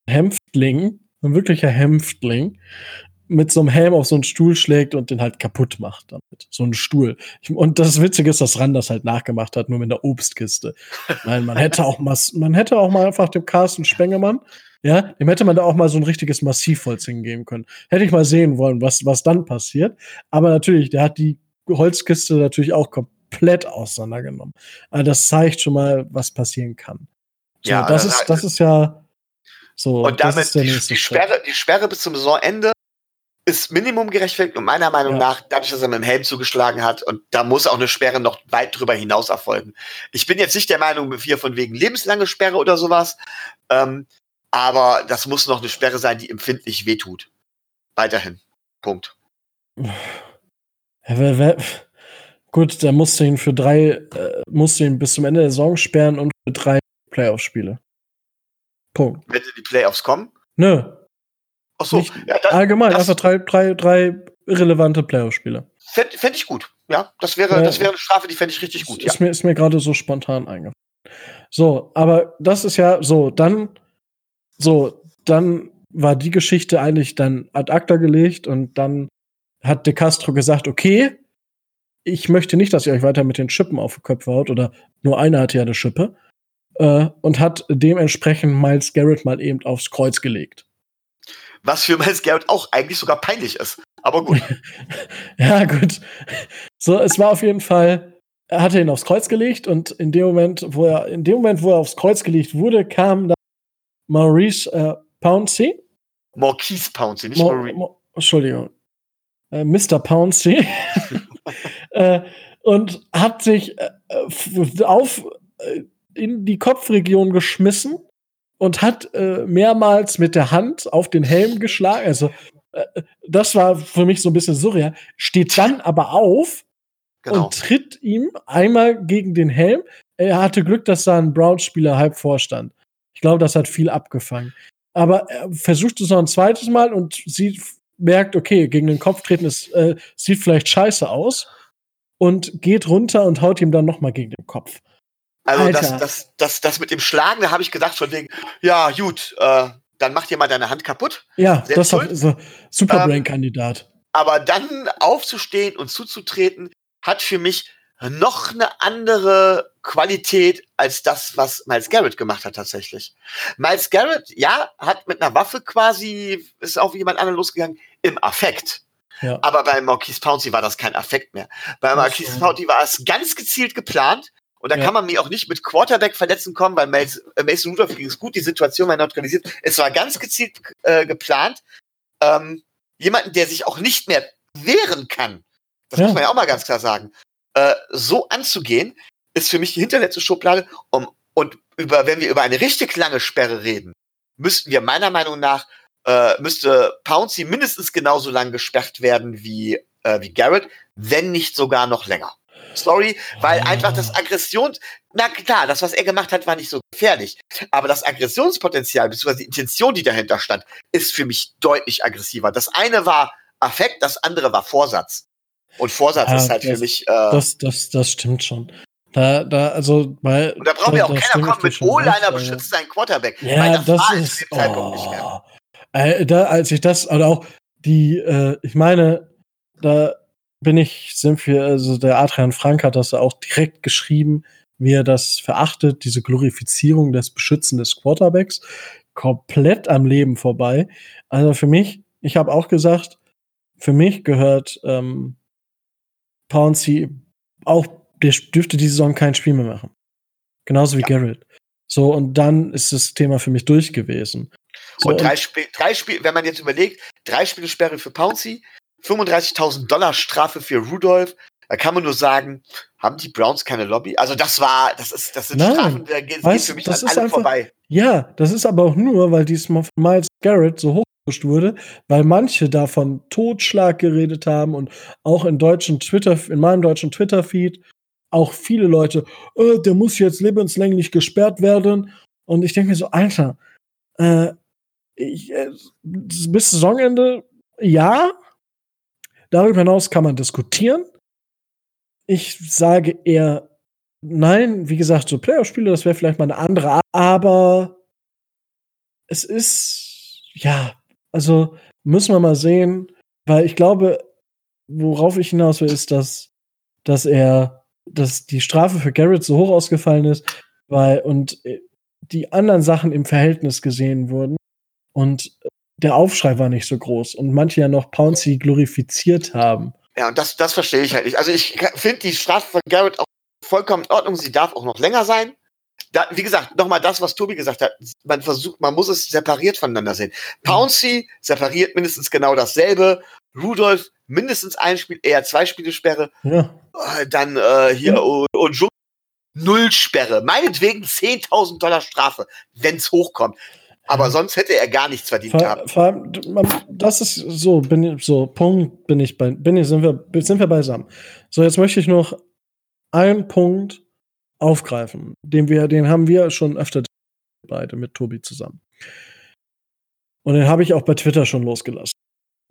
Hämpftling, ein wirklicher Hämpftling, mit so einem Helm auf so einen Stuhl schlägt und den halt kaputt macht damit. So einen Stuhl. Und das Witzige ist, dass Ran das halt nachgemacht hat, nur mit einer Obstkiste. Weil man hätte auch mal, man hätte auch mal einfach dem Carsten Spengemann, ja, dem hätte man da auch mal so ein richtiges Massivholz hingeben können. Hätte ich mal sehen wollen, was, was dann passiert. Aber natürlich, der hat die Holzkiste natürlich auch komplett auseinandergenommen. Also das zeigt schon mal, was passieren kann. So, ja, das ist, das ist ja so. Und damit die, die, Sperre, die Sperre bis zum Saisonende ist Minimum gerechtfertigt und meiner Meinung ja. nach, dadurch, dass er mit dem Helm zugeschlagen hat, und da muss auch eine Sperre noch weit drüber hinaus erfolgen. Ich bin jetzt nicht der Meinung, hier von wegen lebenslange Sperre oder sowas, ähm, aber das muss noch eine Sperre sein, die empfindlich wehtut. Weiterhin. Punkt. Gut, da musst du ihn für drei, äh, musst du ihn bis zum Ende der Saison sperren und für drei Playoff-Spiele. Punkt. Wenn die Playoffs kommen? Nö. Ach so. Ja, das, allgemein, das, einfach drei, drei, drei irrelevante Playoff-Spiele. Fände fänd ich gut. Ja, das wäre, ja, das wäre eine Strafe, die fände ich richtig gut. Ist ja. mir, ist mir gerade so spontan eingefallen. So, aber das ist ja so, dann, so, dann war die Geschichte eigentlich dann ad acta gelegt und dann hat De Castro gesagt, okay, ich möchte nicht, dass ihr euch weiter mit den Schippen auf die Köpfe haut, oder nur einer hatte ja eine Schippe, äh, und hat dementsprechend Miles Garrett mal eben aufs Kreuz gelegt. Was für Miles Garrett auch eigentlich sogar peinlich ist. Aber gut. (laughs) ja, gut. So, es war auf jeden Fall, er hatte ihn aufs Kreuz gelegt und in dem Moment, wo er, in dem Moment, wo er aufs Kreuz gelegt wurde, kam dann Maurice äh, Pouncey. Maurice Pouncey, nicht Maurice. Entschuldigung. Äh, Mr. Pouncey. (laughs) (laughs) äh, und hat sich äh, auf äh, in die Kopfregion geschmissen und hat äh, mehrmals mit der Hand auf den Helm geschlagen. Also äh, das war für mich so ein bisschen surreal. Steht dann aber auf genau. und tritt ihm einmal gegen den Helm. Er hatte Glück, dass da ein Browns-Spieler halb vorstand. Ich glaube, das hat viel abgefangen. aber er versucht es noch ein zweites Mal und sieht, merkt, okay, gegen den Kopf treten, es äh, sieht vielleicht scheiße aus und geht runter und haut ihm dann noch mal gegen den Kopf. Also das, das, das, das mit dem Schlagen, da habe ich gedacht von wegen, ja gut, äh, dann mach dir mal deine Hand kaputt. Ja, Sehr das ist ein Superbrain-Kandidat. Ähm, aber dann aufzustehen und zuzutreten, hat für mich noch eine andere Qualität als das, was Miles Garrett gemacht hat tatsächlich. Miles Garrett, ja, hat mit einer Waffe quasi, ist auf jemand anderen losgegangen, im Affekt. Ja. Aber bei Marquise Pouncey war das kein Affekt mehr. Bei Marquise Pouncey war es ganz gezielt geplant. Und da ja. kann man mir auch nicht mit Quarterback-Verletzen kommen, weil äh, Mason Rudolph ging es gut, die Situation war neutralisiert. Es war ganz gezielt äh, geplant. Ähm, jemanden, der sich auch nicht mehr wehren kann, das ja. muss man ja auch mal ganz klar sagen, äh, so anzugehen, ist für mich die hinterletzte Schublade. Um, und über, wenn wir über eine richtig lange Sperre reden, müssten wir meiner Meinung nach, äh, müsste Pouncy mindestens genauso lang gesperrt werden wie, äh, wie Garrett, wenn nicht sogar noch länger. Sorry, weil oh. einfach das Aggression, na klar, das, was er gemacht hat, war nicht so gefährlich. Aber das Aggressionspotenzial, beziehungsweise die Intention, die dahinter stand, ist für mich deutlich aggressiver. Das eine war Affekt, das andere war Vorsatz. Und Vorsatz ja, ist halt das, für mich. Äh, das, das, das stimmt schon. Da, da, also, weil. Und da braucht ja auch keiner kommen mit O-Liner beschützt seinen Quarterback. Ja, das, das ist. Zu dem Zeitpunkt nicht mehr. Äh, da, als ich das, oder auch die, äh, ich meine, da bin ich, sind wir, also der Adrian Frank hat das auch direkt geschrieben, wie er das verachtet, diese Glorifizierung des Beschützen des Quarterbacks, komplett am Leben vorbei. Also für mich, ich habe auch gesagt, für mich gehört ähm, Pouncy auch, der dürfte die Saison kein Spiel mehr machen. Genauso wie ja. Garrett. So, und dann ist das Thema für mich durch gewesen. So, und drei Spiele, drei Spiele, wenn man jetzt überlegt, drei Spiele Sperre für Pouncy, 35.000 Dollar Strafe für Rudolph, da kann man nur sagen, haben die Browns keine Lobby? Also das war, das ist, das sind Nein, Strafen, da geht, weißt, für mich das an ist einfach, vorbei. Ja, das ist aber auch nur, weil diesmal von Miles Garrett so hoch wurde, weil manche davon Totschlag geredet haben und auch in deutschen Twitter, in meinem deutschen Twitter-Feed auch viele Leute, äh, der muss jetzt lebenslänglich gesperrt werden. Und ich denke mir so, Alter, äh, ich, äh, bis Saisonende, ja. Darüber hinaus kann man diskutieren. Ich sage eher nein. Wie gesagt, so Playoff-Spiele, das wäre vielleicht mal eine andere, aber es ist, ja, also müssen wir mal sehen, weil ich glaube, worauf ich hinaus will, ist, dass, dass er, dass die Strafe für Garrett so hoch ausgefallen ist, weil und äh, die anderen Sachen im Verhältnis gesehen wurden und der Aufschrei war nicht so groß und manche ja noch Pouncy glorifiziert haben. Ja, und das, das verstehe ich halt nicht. Also ich finde die Strafe von Garrett auch vollkommen in Ordnung. Sie darf auch noch länger sein da, wie gesagt, nochmal das, was Tobi gesagt hat. Man versucht, man muss es separiert voneinander sehen. Pouncy separiert mindestens genau dasselbe. Rudolph mindestens ein Spiel, eher zwei Spiele Sperre. Ja. Äh, dann äh, hier und, und Null Sperre. Meinetwegen 10.000 Dollar Strafe, wenn's hochkommt. Aber sonst hätte er gar nichts verdient gehabt. Vor allem, das ist so, bin ich, so, Punkt, bin ich bei, bin ich, sind wir, sind wir beisammen. So, jetzt möchte ich noch einen Punkt aufgreifen. Den, wir, den haben wir schon öfter beide mit Tobi zusammen. Und den habe ich auch bei Twitter schon losgelassen.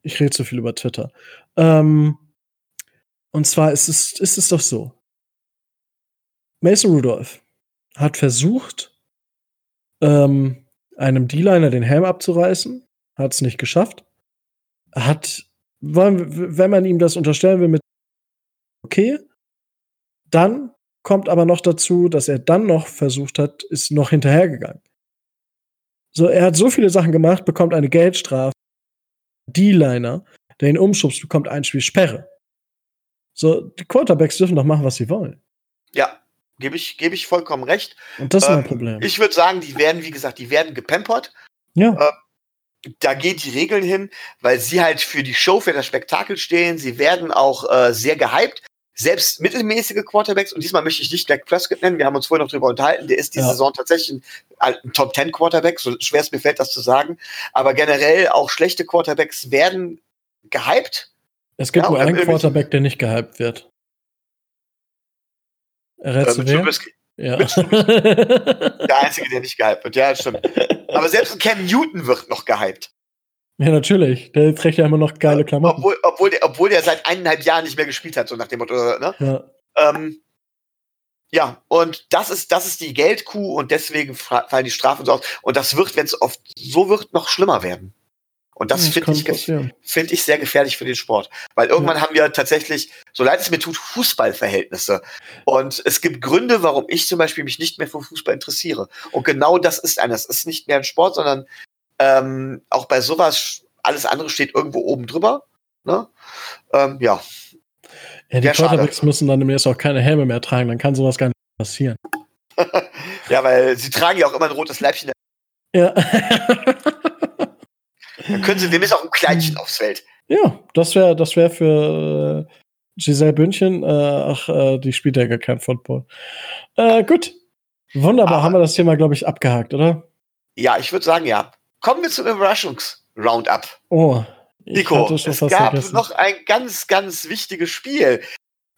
Ich rede zu viel über Twitter. Ähm, und zwar ist es, ist es doch so. Mason Rudolph hat versucht, ähm, einem D-Liner den Helm abzureißen, hat es nicht geschafft. Hat, wenn man ihm das unterstellen will, mit okay, dann kommt aber noch dazu, dass er dann noch versucht hat, ist noch hinterhergegangen. So, er hat so viele Sachen gemacht, bekommt eine Geldstrafe. D-Liner, der ihn umschubst, bekommt ein Spiel Sperre. So, die Quarterbacks dürfen doch machen, was sie wollen. Ja, gebe ich, gebe ich vollkommen recht. Und das ist ähm, mein Problem. Ich würde sagen, die werden, wie gesagt, die werden gepampert. Ja. Äh, da gehen die Regeln hin, weil sie halt für die Show, für das Spektakel stehen. Sie werden auch äh, sehr gehypt selbst mittelmäßige Quarterbacks, und diesmal möchte ich nicht Dak Prescott nennen, wir haben uns vorher noch darüber unterhalten, der ist die ja. Saison tatsächlich ein, ein Top Ten Quarterback, so schwer es mir fällt, das zu sagen. Aber generell auch schlechte Quarterbacks werden gehypt. Es gibt ja, nur einen Quarterback, der nicht gehypt wird. Rätst äh, du wer? Ja. der einzige, der nicht gehypt wird, ja, stimmt. Aber selbst ein Cam Newton wird noch gehypt. Ja, natürlich. Der trägt ja immer noch geile Klamotten. Obwohl, obwohl, der, obwohl der seit eineinhalb Jahren nicht mehr gespielt hat, so nach dem Motto, ne? Ja. Ähm, ja, und das ist, das ist die Geldkuh und deswegen fallen die Strafen so aus. Und das wird, wenn es oft so wird, noch schlimmer werden. Und das ja, finde ich, find ich sehr gefährlich für den Sport. Weil irgendwann ja. haben wir tatsächlich, so leid es mir tut, Fußballverhältnisse. Und es gibt Gründe, warum ich zum Beispiel mich nicht mehr für Fußball interessiere. Und genau das ist einer. Das ist nicht mehr ein Sport, sondern ähm, auch bei sowas, alles andere steht irgendwo oben drüber. Ne? Ähm, ja. Ja, die Quarterbacks müssen dann demnächst auch keine Helme mehr tragen, dann kann sowas gar nicht passieren. (laughs) ja, weil sie tragen ja auch immer ein rotes Leibchen. Ja. (laughs) dann können sie demnächst auch ein Kleidchen aufs Feld. Ja, das wäre das wär für äh, Giselle Bündchen. Äh, ach, äh, die spielt ja gar kein Football. Äh, gut. Wunderbar, Aber, haben wir das Thema, glaube ich, abgehakt, oder? Ja, ich würde sagen, ja. Kommen wir zum Überraschungs-Roundup. Oh, Nico, es gab vergessen. noch ein ganz, ganz wichtiges Spiel.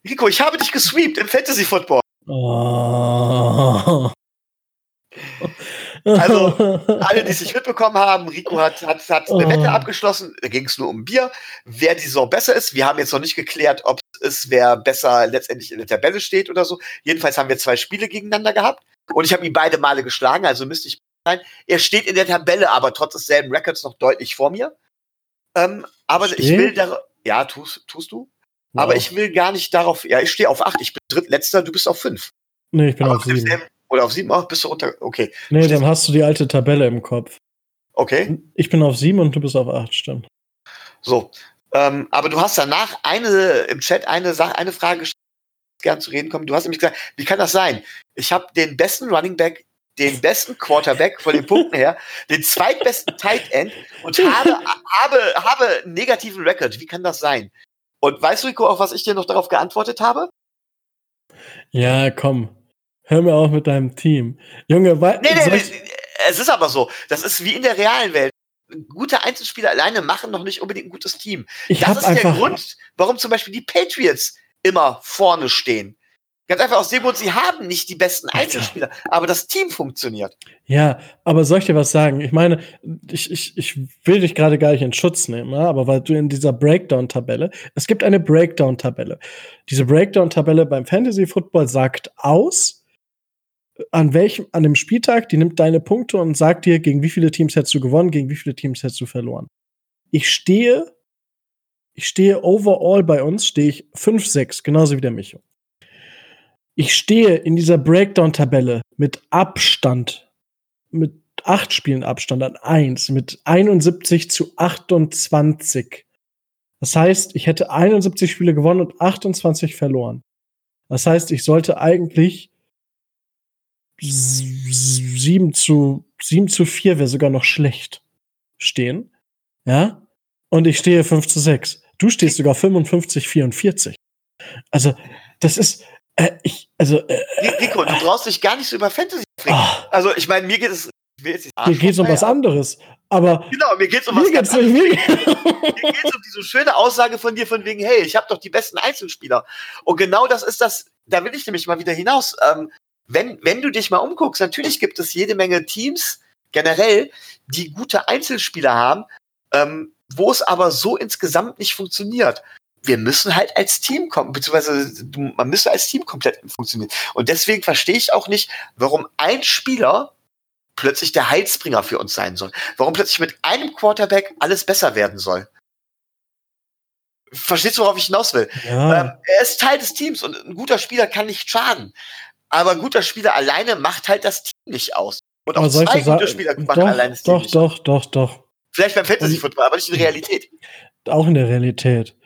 Nico, ich habe dich gesweept im Fantasy Football. Oh. Also, alle, die es nicht mitbekommen haben, Rico hat, hat, hat eine Wette oh. abgeschlossen, da ging es nur um Bier, wer die Saison besser ist. Wir haben jetzt noch nicht geklärt, ob es wer besser letztendlich in der Tabelle steht oder so. Jedenfalls haben wir zwei Spiele gegeneinander gehabt und ich habe ihn beide Male geschlagen, also müsste ich sein. Er steht in der Tabelle, aber trotz desselben Records noch deutlich vor mir. Ähm, aber Stehen? ich will da, ja, tust, tust du? Wow. Aber ich will gar nicht darauf, ja, ich stehe auf acht, ich bin drittletzter, du bist auf fünf. Nee, ich bin aber auf sieben. Oder auf sieben, auch bist du runter, okay. Nee, dann hast du die alte Tabelle im Kopf. Okay. Ich bin auf sieben und du bist auf acht, stimmt. So, ähm, aber du hast danach eine im Chat eine Sache, eine Frage gestellt, gern zu reden kommen. Du hast nämlich gesagt, wie kann das sein? Ich habe den besten Running Back den besten Quarterback von den Punkten her, (laughs) den zweitbesten Tight End und habe, habe, habe einen negativen Record. Wie kann das sein? Und weißt du, Rico, auf was ich dir noch darauf geantwortet habe? Ja, komm. Hör mir auf mit deinem Team. Junge, weil. Nee, nee, nee, es ist aber so. Das ist wie in der realen Welt. Gute Einzelspieler alleine machen noch nicht unbedingt ein gutes Team. Ich das ist der Grund, warum zum Beispiel die Patriots immer vorne stehen. Ganz einfach aus dem Grund, sie haben nicht die besten Einzelspieler, aber das Team funktioniert. Ja, aber soll ich dir was sagen? Ich meine, ich, ich, ich will dich gerade gar nicht in Schutz nehmen, aber weil du in dieser Breakdown-Tabelle, es gibt eine Breakdown-Tabelle. Diese Breakdown-Tabelle beim Fantasy Football sagt aus, an welchem, an dem Spieltag, die nimmt deine Punkte und sagt dir, gegen wie viele Teams hättest du gewonnen, gegen wie viele Teams hättest du verloren. Ich stehe, ich stehe overall bei uns, stehe ich 5-6, genauso wie der Micho. Ich stehe in dieser Breakdown-Tabelle mit Abstand, mit acht Spielen Abstand an eins, mit 71 zu 28. Das heißt, ich hätte 71 Spiele gewonnen und 28 verloren. Das heißt, ich sollte eigentlich 7 zu, 7 zu 4 wäre sogar noch schlecht stehen. Ja? Und ich stehe 5 zu 6. Du stehst sogar 55, 44. Also, das ist, äh, ich, also. Äh, Rico, du brauchst dich gar nicht so über Fantasy reden. Oh. Also, ich meine, mir geht es. Mir geht es um was anderes. Aber. Genau, mir geht es um was ganz anderes. Mir geht es um diese schöne Aussage von dir, von wegen, hey, ich habe doch die besten Einzelspieler. Und genau das ist das, da will ich nämlich mal wieder hinaus. Ähm, wenn, wenn du dich mal umguckst, natürlich gibt es jede Menge Teams generell, die gute Einzelspieler haben, ähm, wo es aber so insgesamt nicht funktioniert wir müssen halt als Team kommen, beziehungsweise man müsste als Team komplett funktionieren. Und deswegen verstehe ich auch nicht, warum ein Spieler plötzlich der Heilsbringer für uns sein soll. Warum plötzlich mit einem Quarterback alles besser werden soll. Verstehst du, worauf ich hinaus will? Ja. Ähm, er ist Teil des Teams und ein guter Spieler kann nicht schaden. Aber ein guter Spieler alleine macht halt das Team nicht aus. Und auch zwei gute Spieler machen doch, alleine das Team doch, nicht Doch, doch, doch, doch. Vielleicht beim Fantasy-Football, aber nicht in der Realität. Auch in der Realität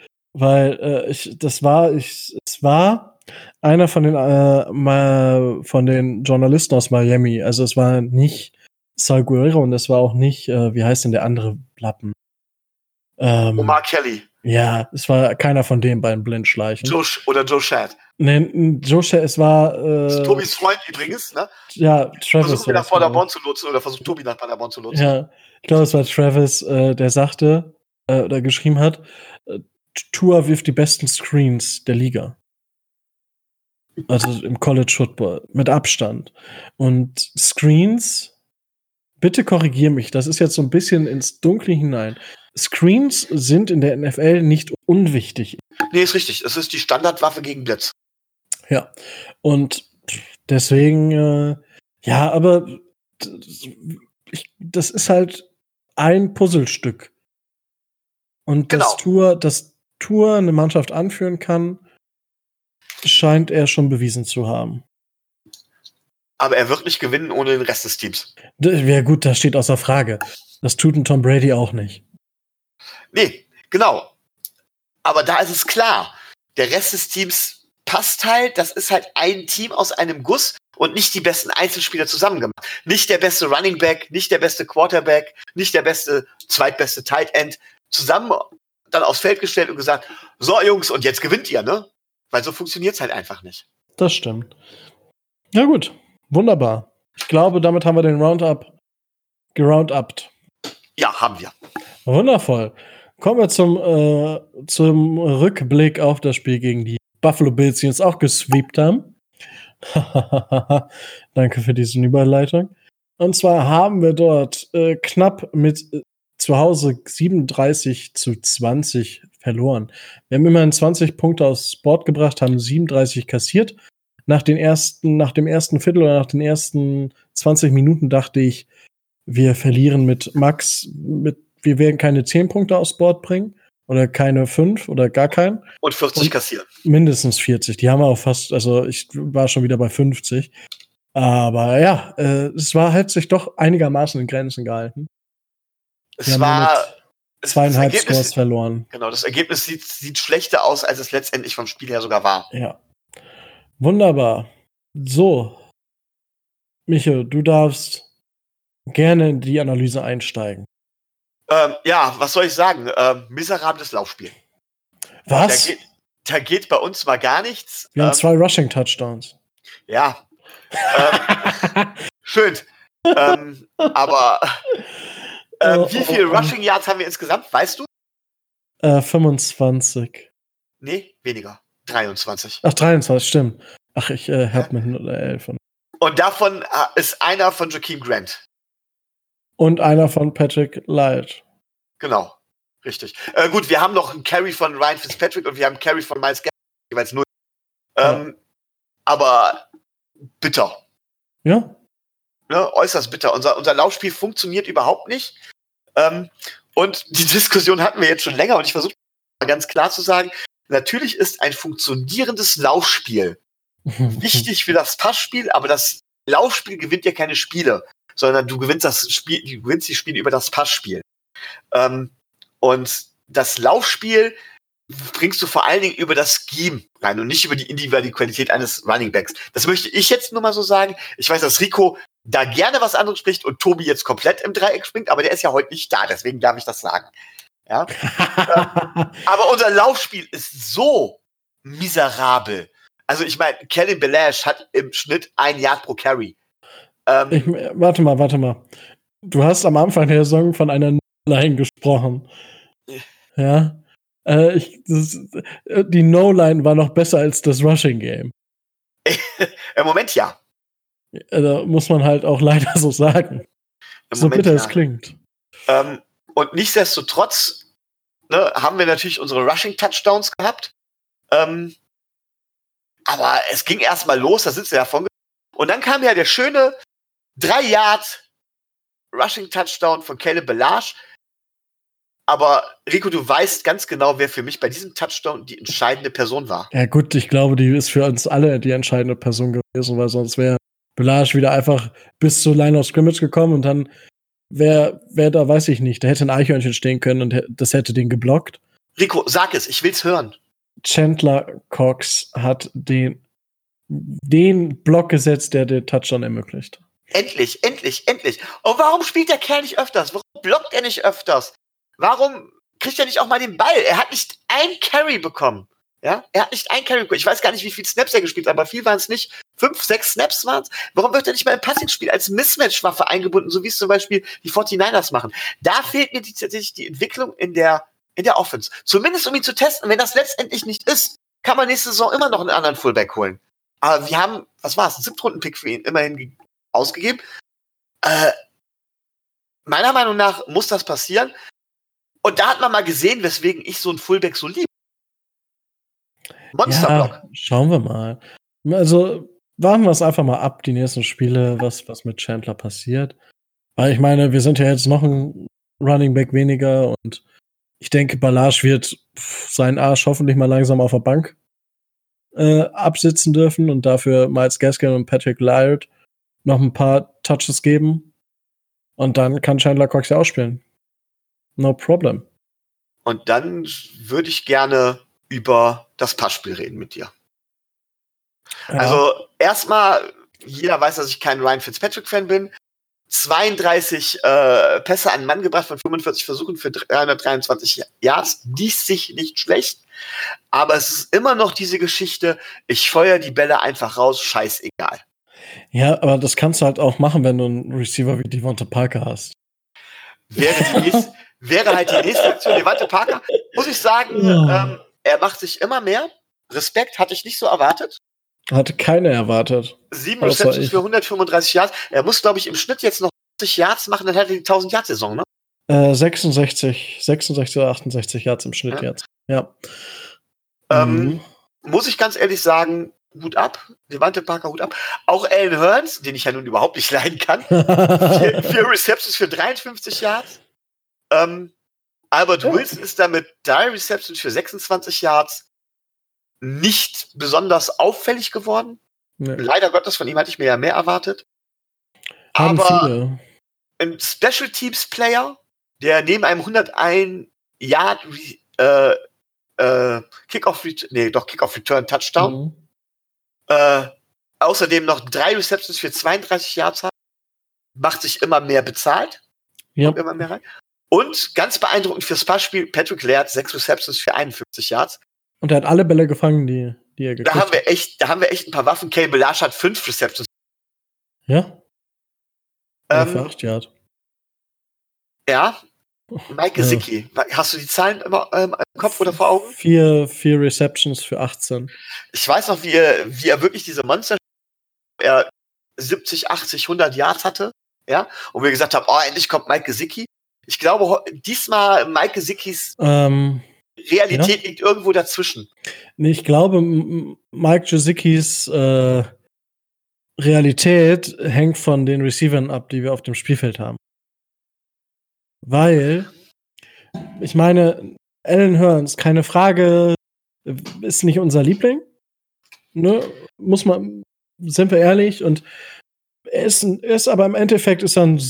weil äh, ich, das war, ich, es war einer von den, äh, mal, von den Journalisten aus Miami. Also es war nicht Sal Guerrero und es war auch nicht, äh, wie heißt denn der andere Lappen? Ähm, Omar Kelly. Ja, es war keiner von den beiden Blindschleichen. Joe oder Joe Shad. Nee, Joe Shad, es war. Äh, Tobis Freund übrigens, ne? Ja, Travis. Versucht nach Paderborn zu nutzen oder versucht Tobi nach Paderborn zu nutzen. Ja, ich glaube, es war Travis, äh, der sagte äh, oder geschrieben hat, äh, Tour wirft die besten Screens der Liga. Also im College Football mit Abstand. Und Screens bitte korrigier mich, das ist jetzt so ein bisschen ins Dunkle hinein. Screens sind in der NFL nicht unwichtig. Nee, ist richtig. Es ist die Standardwaffe gegen Blitz. Ja. Und deswegen, äh, ja, aber ich, das ist halt ein Puzzlestück. Und genau. das Tour, das Tour eine Mannschaft anführen kann, scheint er schon bewiesen zu haben. Aber er wird nicht gewinnen ohne den Rest des Teams. Ja, gut, das steht außer Frage. Das tut ein Tom Brady auch nicht. Nee, genau. Aber da ist es klar. Der Rest des Teams passt halt. Das ist halt ein Team aus einem Guss und nicht die besten Einzelspieler zusammen gemacht. Nicht der beste Running Back, nicht der beste Quarterback, nicht der beste, zweitbeste Tight End. Zusammen dann aufs Feld gestellt und gesagt, so Jungs, und jetzt gewinnt ihr, ne? Weil so funktioniert es halt einfach nicht. Das stimmt. Ja gut, wunderbar. Ich glaube, damit haben wir den Roundup geroundupt. Ja, haben wir. Wundervoll. Kommen wir zum, äh, zum Rückblick auf das Spiel gegen die Buffalo Bills, die uns auch gesweept haben. (laughs) Danke für diese Überleitung. Und zwar haben wir dort äh, knapp mit äh, zu Hause 37 zu 20 verloren. Wir haben immerhin 20 Punkte aufs Board gebracht, haben 37 kassiert. Nach, den ersten, nach dem ersten Viertel oder nach den ersten 20 Minuten dachte ich, wir verlieren mit Max, mit, wir werden keine 10 Punkte aufs Board bringen oder keine 5 oder gar keinen. Und 40 Und kassieren. Mindestens 40. Die haben wir auch fast, also ich war schon wieder bei 50. Aber ja, äh, es war, hat sich doch einigermaßen in Grenzen gehalten. Es war zweieinhalb Scores verloren. Genau, das Ergebnis sieht, sieht schlechter aus, als es letztendlich vom Spiel her sogar war. Ja. Wunderbar. So. Michael, du darfst gerne in die Analyse einsteigen. Ähm, ja, was soll ich sagen? Ähm, miserables Laufspiel. Was? Da geht, da geht, bei uns mal gar nichts. Wir ähm, haben zwei Rushing Touchdowns. Ja. Ähm, (laughs) schön. Ähm, aber (laughs) oh, wie viele oh, oh. Rushing Yards haben wir insgesamt? Weißt du? Äh, 25. Nee, weniger. 23. Ach, 23, stimmt. Ach, ich äh, hab mit 11. Und davon äh, ist einer von Joaquin Grant. Und einer von Patrick Light. Genau, richtig. Äh, gut, wir haben noch einen Carry von Ryan Fitzpatrick und wir haben einen Carry von Miles Garrett, jeweils null. Ähm, ja. Aber bitter. Ja. Ne, äußerst bitter. Unser, unser Laufspiel funktioniert überhaupt nicht. Ähm, und die Diskussion hatten wir jetzt schon länger und ich versuche mal ganz klar zu sagen, natürlich ist ein funktionierendes Laufspiel (laughs) wichtig für das Passspiel, aber das Laufspiel gewinnt ja keine Spiele, sondern du gewinnst das Spiel, du gewinnst die Spiele über das Passspiel. Ähm, und das Laufspiel bringst du vor allen Dingen über das Scheme rein und nicht über die individuelle Qualität eines Running Backs. Das möchte ich jetzt nur mal so sagen. Ich weiß, dass Rico da gerne was anderes spricht und Tobi jetzt komplett im Dreieck springt, aber der ist ja heute nicht da, deswegen darf ich das sagen. Ja? (laughs) aber unser Laufspiel ist so miserabel. Also ich meine, Kellen Belash hat im Schnitt ein Yard pro Carry. Ähm, ich, warte mal, warte mal. Du hast am Anfang der Saison von einer Line gesprochen. Ja. Äh, ich, das, äh, die No-Line war noch besser als das Rushing Game. (laughs) Im Moment ja. Da muss man halt auch (laughs) leider so sagen. Im so Moment, bitter ja. es klingt. Ähm, und nichtsdestotrotz ne, haben wir natürlich unsere Rushing-Touchdowns gehabt. Ähm, aber es ging erstmal los, da sind sie davon. Und dann kam ja der schöne 3 Yard Rushing Touchdown von Caleb Belage. Aber Rico, du weißt ganz genau, wer für mich bei diesem Touchdown die entscheidende Person war. Ja gut, ich glaube, die ist für uns alle die entscheidende Person gewesen, weil sonst wäre Belage wieder einfach bis zur Line of Scrimmage gekommen und dann wäre wär da, weiß ich nicht, da hätte ein Eichhörnchen stehen können und das hätte den geblockt. Rico, sag es, ich will's hören. Chandler Cox hat den, den Block gesetzt, der den Touchdown ermöglicht. Endlich, endlich, endlich. Und warum spielt der Kerl nicht öfters? Warum blockt er nicht öfters? Warum kriegt er nicht auch mal den Ball? Er hat nicht ein Carry bekommen. Ja, er hat nicht ein Carry bekommen. Ich weiß gar nicht, wie viele Snaps er gespielt hat, aber viel waren es nicht. Fünf, sechs Snaps waren. Warum wird er nicht mal im Passing-Spiel als Mismatch-Waffe eingebunden, so wie es zum Beispiel die 49ers machen? Da fehlt mir die, tatsächlich die Entwicklung in der, in der Offense. Zumindest um ihn zu testen. Wenn das letztendlich nicht ist, kann man nächste Saison immer noch einen anderen Fullback holen. Aber wir haben, was war es, einen Siebtrunden-Pick für ihn immerhin ausgegeben. Äh, meiner Meinung nach muss das passieren. Und da hat man mal gesehen, weswegen ich so einen Fullback so liebe. Monsterblock. Ja, schauen wir mal. Also warten wir es einfach mal ab, die nächsten Spiele, was, was mit Chandler passiert. Weil ich meine, wir sind ja jetzt noch ein Running Back weniger und ich denke, Ballage wird seinen Arsch hoffentlich mal langsam auf der Bank äh, absitzen dürfen und dafür Miles Gaskin und Patrick Lyard noch ein paar Touches geben. Und dann kann Chandler Cox ja auch spielen. No problem. Und dann würde ich gerne über das Passspiel reden mit dir. Ja. Also erstmal, jeder weiß, dass ich kein Ryan Fitzpatrick-Fan bin. 32 äh, Pässe an Mann gebracht von 45 Versuchen für 323 Yards. Dies sich nicht schlecht. Aber es ist immer noch diese Geschichte, ich feuer die Bälle einfach raus, scheißegal. Ja, aber das kannst du halt auch machen, wenn du einen Receiver wie Devonta Parker hast. Wäre, nächste, (laughs) wäre halt die nächste Aktion Devonta Parker. Muss ich sagen, ja. ähm, er macht sich immer mehr. Respekt hatte ich nicht so erwartet. Hatte keiner erwartet. Sieben Receptions für 135 Yards. Er muss, glaube ich, im Schnitt jetzt noch 80 Yards machen, dann hat er die 1000 Yards Saison, ne? Äh, 66, 66 oder 68 Yards im Schnitt ja. jetzt. Ja. Ähm, mhm. Muss ich ganz ehrlich sagen, Hut ab. Devante Parker, Hut ab. Auch Alan Hearns, den ich ja nun überhaupt nicht (laughs) leiden kann. vier, (laughs) vier Receptions für 53 Yards. Ähm, Albert. Wilson ist da mit drei Receptions für 26 Yards nicht besonders auffällig geworden. Nee. Leider Gottes, von ihm hatte ich mir ja mehr erwartet. Haben Aber viele. ein Special Teams Player, der neben einem 101 Yard äh, äh, Kickoff, nee, doch Kickoff Return Touchdown, mhm. äh, außerdem noch drei Receptions für 32 Yards hat, macht sich immer mehr bezahlt. Ja. Immer mehr rein. Und ganz beeindruckend fürs Passspiel, Patrick Laird, sechs Receptions für 51 Yards. Und er hat alle Bälle gefangen, die, die er gekriegt Da haben wir echt, da haben wir echt ein paar Waffen. Kay Belage hat fünf Receptions. Ja. Ähm, für acht Yard. Ja. Mike Gesicki. Ja. Hast du die Zahlen immer ähm, im Kopf oder vor Augen? Vier, vier Receptions für 18. Ich weiß noch, wie er, wie er wirklich diese Monster, er 70, 80, 100 Yards hatte. Ja. Und wir gesagt haben, oh, endlich kommt Mike Gesicki. Ich glaube, diesmal Mike Gesickis ähm, Realität ja? liegt irgendwo dazwischen. Ich glaube, Mike Jasickis äh, Realität hängt von den Receivern ab, die wir auf dem Spielfeld haben. Weil, ich meine, Alan Hearns, keine Frage, ist nicht unser Liebling. Ne? Muss man, sind wir ehrlich, und er ist, ein, er ist aber im Endeffekt ist er ein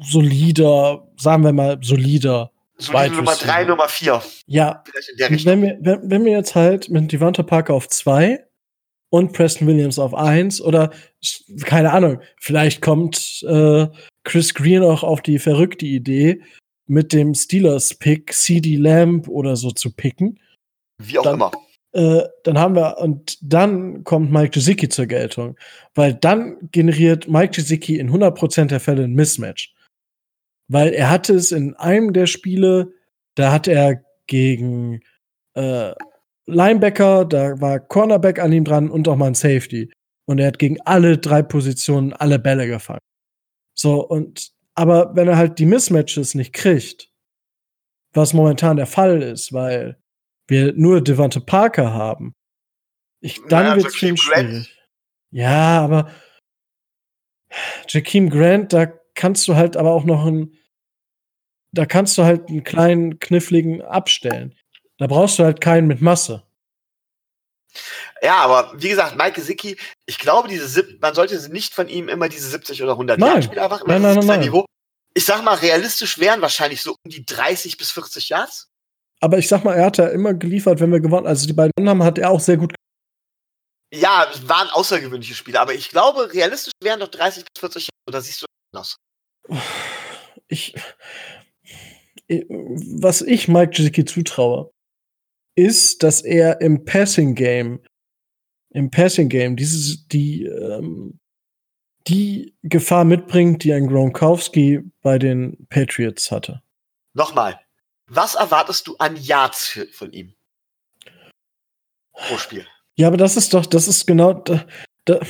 solider, sagen wir mal, solider so Nummer 3, Nummer 4. Ja. Wenn wir, wenn, wenn wir jetzt halt mit Devonta Parker auf 2 und Preston Williams auf 1 oder keine Ahnung, vielleicht kommt äh, Chris Green auch auf die verrückte Idee, mit dem Steelers-Pick CD Lamb oder so zu picken. Wie auch dann, immer. Äh, dann haben wir, und dann kommt Mike Gesicki zur Geltung. Weil dann generiert Mike Gesicki in 100% der Fälle ein Mismatch weil er hatte es in einem der Spiele, da hat er gegen äh, Linebacker, da war Cornerback an ihm dran und auch mal ein Safety. Und er hat gegen alle drei Positionen alle Bälle gefangen. So, und aber wenn er halt die Mismatches nicht kriegt, was momentan der Fall ist, weil wir nur Devante Parker haben, ich, dann naja, wird es schwierig. Grant. Ja, aber Jakeem Grant, da kannst du halt aber auch noch einen da kannst du halt einen kleinen, kniffligen abstellen. Da brauchst du halt keinen mit Masse. Ja, aber wie gesagt, Mike Gesicki, ich glaube, diese man sollte nicht von ihm immer diese 70 oder 100 Jahre Spieler erwarten. Nein, nein, nein, nein. Niveau. Ich sag mal, realistisch wären wahrscheinlich so um die 30 bis 40 Yards. Aber ich sag mal, er hat ja immer geliefert, wenn wir gewonnen Also die beiden haben, hat er auch sehr gut Ja, waren außergewöhnliche Spiele, aber ich glaube, realistisch wären doch 30 bis 40 Yards. Oder siehst du anders? Ich, was ich Mike Gesicki zutraue, ist, dass er im Passing Game, im Passing Game, dieses, die, ähm, die Gefahr mitbringt, die ein Gronkowski bei den Patriots hatte. Nochmal, was erwartest du an Yards von ihm? Pro Spiel. Ja, aber das ist doch, das ist genau, da, da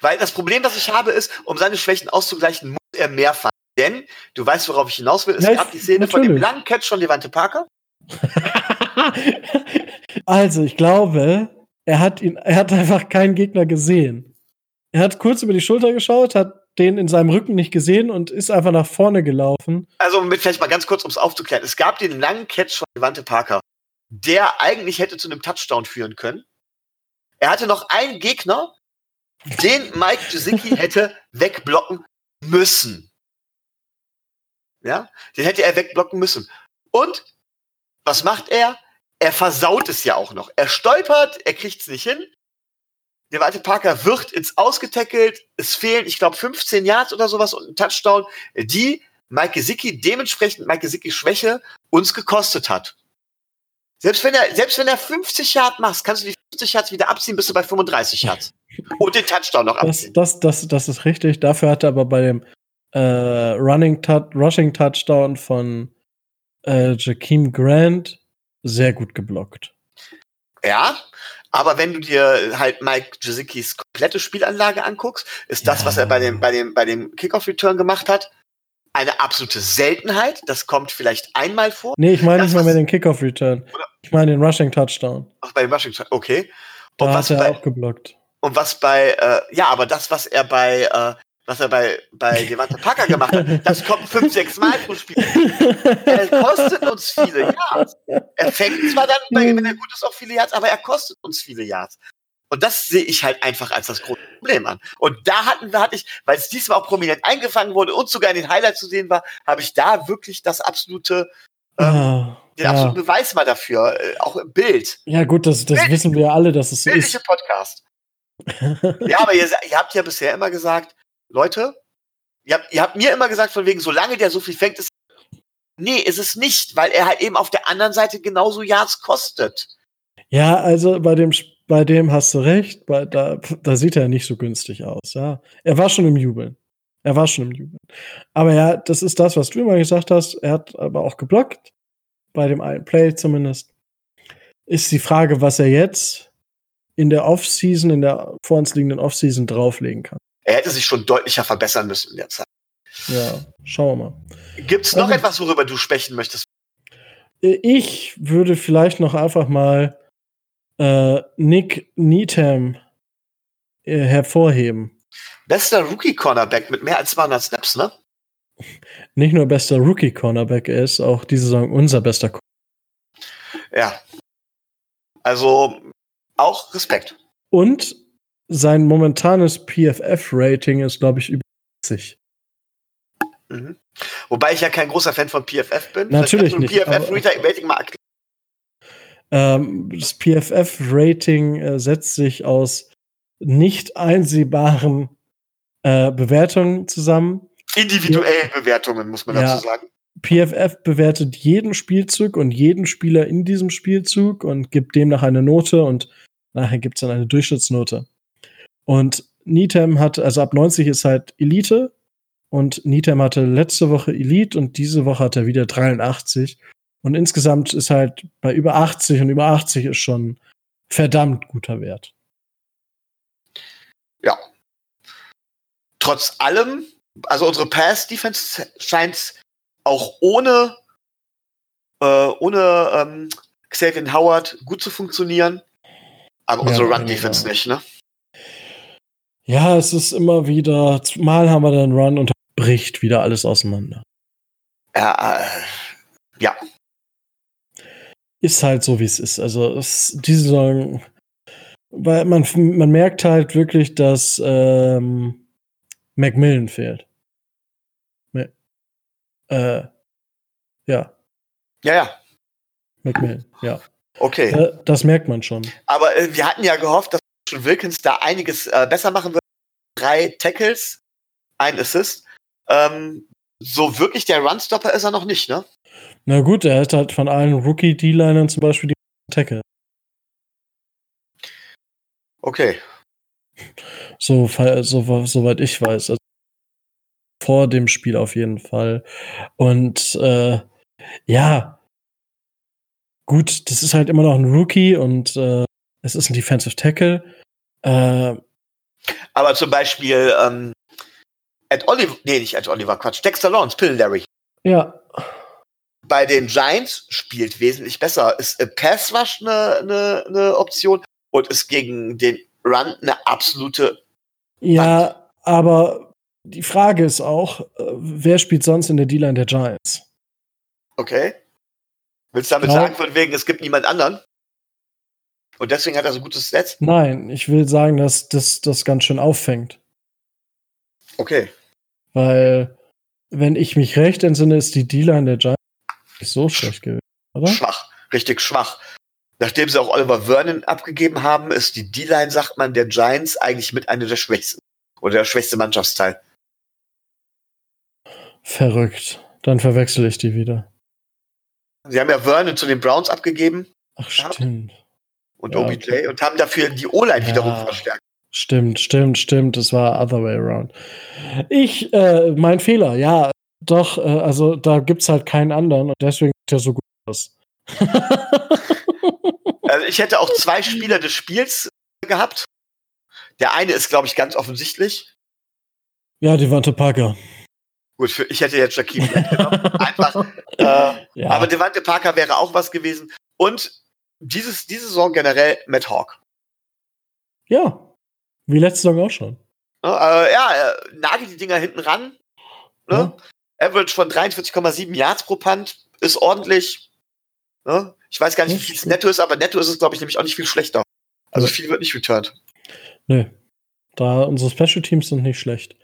weil das Problem, das ich habe, ist, um seine Schwächen auszugleichen, muss er mehr fand. Denn, du weißt, worauf ich hinaus will, es gab die Szene natürlich. von dem langen Catch von Levante Parker. (laughs) also, ich glaube, er hat ihn, er hat einfach keinen Gegner gesehen. Er hat kurz über die Schulter geschaut, hat den in seinem Rücken nicht gesehen und ist einfach nach vorne gelaufen. Also, mit vielleicht mal ganz kurz, um es aufzuklären. Es gab den langen Catch von Levante Parker, der eigentlich hätte zu einem Touchdown führen können. Er hatte noch einen Gegner, den Mike Gesicki (laughs) hätte wegblocken müssen. Ja, den hätte er wegblocken müssen. Und was macht er? Er versaut es ja auch noch. Er stolpert, er kriegt es nicht hin. Der Walter Parker wird ins Ausgetackelt. Es fehlen, ich glaube, 15 Yards oder sowas und ein Touchdown, die Mike Gesicki dementsprechend Mike Gesicki Schwäche uns gekostet hat. Selbst wenn er, selbst wenn er 50 Yards macht, kannst du die 50 Yards wieder abziehen, bist du bei 35 Yards. Und den Touchdown noch abziehen. Das, das, das, das ist richtig. Dafür hat er aber bei dem äh, Running Touch, Rushing Touchdown von äh, Jakeem Grant sehr gut geblockt. Ja, aber wenn du dir halt Mike Jasikis komplette Spielanlage anguckst, ist das, ja. was er bei dem, bei dem, bei dem Kickoff-Return gemacht hat, eine absolute Seltenheit. Das kommt vielleicht einmal vor. Nee, ich meine nicht mal mehr den Kickoff-Return. Ich meine den Rushing-Touchdown. Ach, bei dem Rushing-Touchdown, okay. Und da was hat er bei, auch geblockt. Und was bei, äh, ja, aber das, was er bei, äh, was er bei, bei (laughs) Devante Packer gemacht hat, das kommt fünf, sechs Mal pro Spiel. Er kostet uns viele Yards. Er fängt zwar dann, wenn er gut ist, auch viele Yards, aber er kostet uns viele Yards. Und das sehe ich halt einfach als das große Problem an. Und da hatten wir, hatte ich, weil es diesmal auch prominent eingefangen wurde und sogar in den Highlights zu sehen war, habe ich da wirklich das absolute, ähm, ja, den absoluten ja. Beweis mal dafür, äh, auch im Bild. Ja, gut, das, das wissen wir alle, dass es so ist. Podcast. (laughs) ja, aber ihr, ihr habt ja bisher immer gesagt, Leute, ihr habt, ihr habt mir immer gesagt, von wegen, solange der so viel fängt, ist. Nee, ist es nicht, weil er halt eben auf der anderen Seite genauso Yards kostet. Ja, also bei dem bei dem hast du recht, bei, da, da sieht er nicht so günstig aus. Ja. Er war schon im Jubeln. Er war schon im Jubeln. Aber ja, das ist das, was du immer gesagt hast. Er hat aber auch geblockt. Bei dem einen Play zumindest. Ist die Frage, was er jetzt in der Offseason, in der vor uns liegenden Offseason drauflegen kann. Er hätte sich schon deutlicher verbessern müssen in der Zeit. Ja, schauen wir mal. Gibt es noch also, etwas, worüber du sprechen möchtest? Ich würde vielleicht noch einfach mal äh, Nick Needham äh, hervorheben. Bester Rookie-Cornerback mit mehr als 200 Snaps, ne? Nicht nur bester Rookie-Cornerback, er ist auch diese Saison unser bester Cornerback. Ja. Also auch Respekt. Und sein momentanes PFF-Rating ist, glaube ich, über 80. Mhm. Wobei ich ja kein großer Fan von PFF bin. Natürlich nicht. PFF-Rating mal ähm, das PFF-Rating äh, setzt sich aus nicht einsehbaren äh, Bewertungen zusammen. Individuellen Bewertungen, muss man ja, dazu sagen. PFF bewertet jeden Spielzug und jeden Spieler in diesem Spielzug und gibt demnach eine Note und nachher gibt es dann eine Durchschnittsnote. Und Needham hat, also ab 90 ist halt Elite und Needham hatte letzte Woche Elite und diese Woche hat er wieder 83. Und insgesamt ist halt bei über 80 und über 80 ist schon verdammt guter Wert. Ja. Trotz allem, also unsere Pass-Defense scheint auch ohne, äh, ohne ähm, Xavier Howard gut zu funktionieren. Aber ja, unsere Run-Defense nicht, ne? Ja, es ist immer wieder, mal haben wir dann Run und bricht wieder alles auseinander. Ja, äh, ja ist halt so, wie es ist. Also es, diese Saison, weil man, man merkt halt wirklich, dass ähm, Macmillan fehlt. Äh, ja. Ja, ja. Macmillan, ja. Okay. Äh, das merkt man schon. Aber äh, wir hatten ja gehofft, dass schon Wilkins da einiges äh, besser machen wird. Drei Tackles, ein Assist. Ähm, so wirklich der Runstopper ist er noch nicht, ne? Na gut, er hat halt von allen Rookie-D-Linern zum Beispiel die Tackle. Okay. So, so, soweit ich weiß. Also vor dem Spiel auf jeden Fall. Und äh, ja, gut, das ist halt immer noch ein Rookie und äh, es ist ein Defensive Tackle. Äh, Aber zum Beispiel, ähm, Ed Oliver, nee, nicht Ed Oliver, Quatsch, Dexter Lawrence, Pill Larry. Ja. Bei den Giants spielt wesentlich besser. Ist äh, Pass Rush eine, eine, eine Option und ist gegen den Run eine absolute. Ja, Wand. aber die Frage ist auch, äh, wer spielt sonst in der D-Line der Giants? Okay. Willst du damit ja. sagen, von wegen, es gibt niemand anderen? Und deswegen hat er so gutes Netz? Nein, ich will sagen, dass das das ganz schön auffängt. Okay. Weil, wenn ich mich recht entsinne, ist die D-Line der Giants nicht so schlecht gewesen, oder? Schwach, richtig schwach. Nachdem sie auch Oliver Vernon abgegeben haben, ist die D-Line, sagt man, der Giants eigentlich mit einer der schwächsten oder der schwächste Mannschaftsteil. Verrückt. Dann verwechsel ich die wieder. Sie haben ja Vernon zu den Browns abgegeben. Ach, stimmt. Und ja, OBJ okay. und haben dafür die O-Line ja. wiederum verstärkt. Stimmt, stimmt, stimmt. Es war other way around. Ich, äh, mein Fehler, ja, doch, äh, also da gibt's halt keinen anderen und deswegen sieht er so gut aus. (laughs) also ich hätte auch zwei Spieler des Spiels gehabt. Der eine ist, glaube ich, ganz offensichtlich. Ja, Devante Parker. Gut, für, ich hätte jetzt Shaquille genommen. (laughs) Einfach. Äh, ja. Aber Devante Parker wäre auch was gewesen. Und dieses, diese Saison generell Matt Hawk. Ja, wie letzte Saison auch schon. Äh, ja, äh, nagelt die Dinger hinten ran. Ne? Ja. Average von 43,7 Yards pro Punt ist ordentlich. Ne? Ich weiß gar nicht, wie viel es netto ist, aber netto ist es, glaube ich, nämlich auch nicht viel schlechter. Also viel wird nicht returned. Nö. Da unsere Special Teams sind nicht schlecht.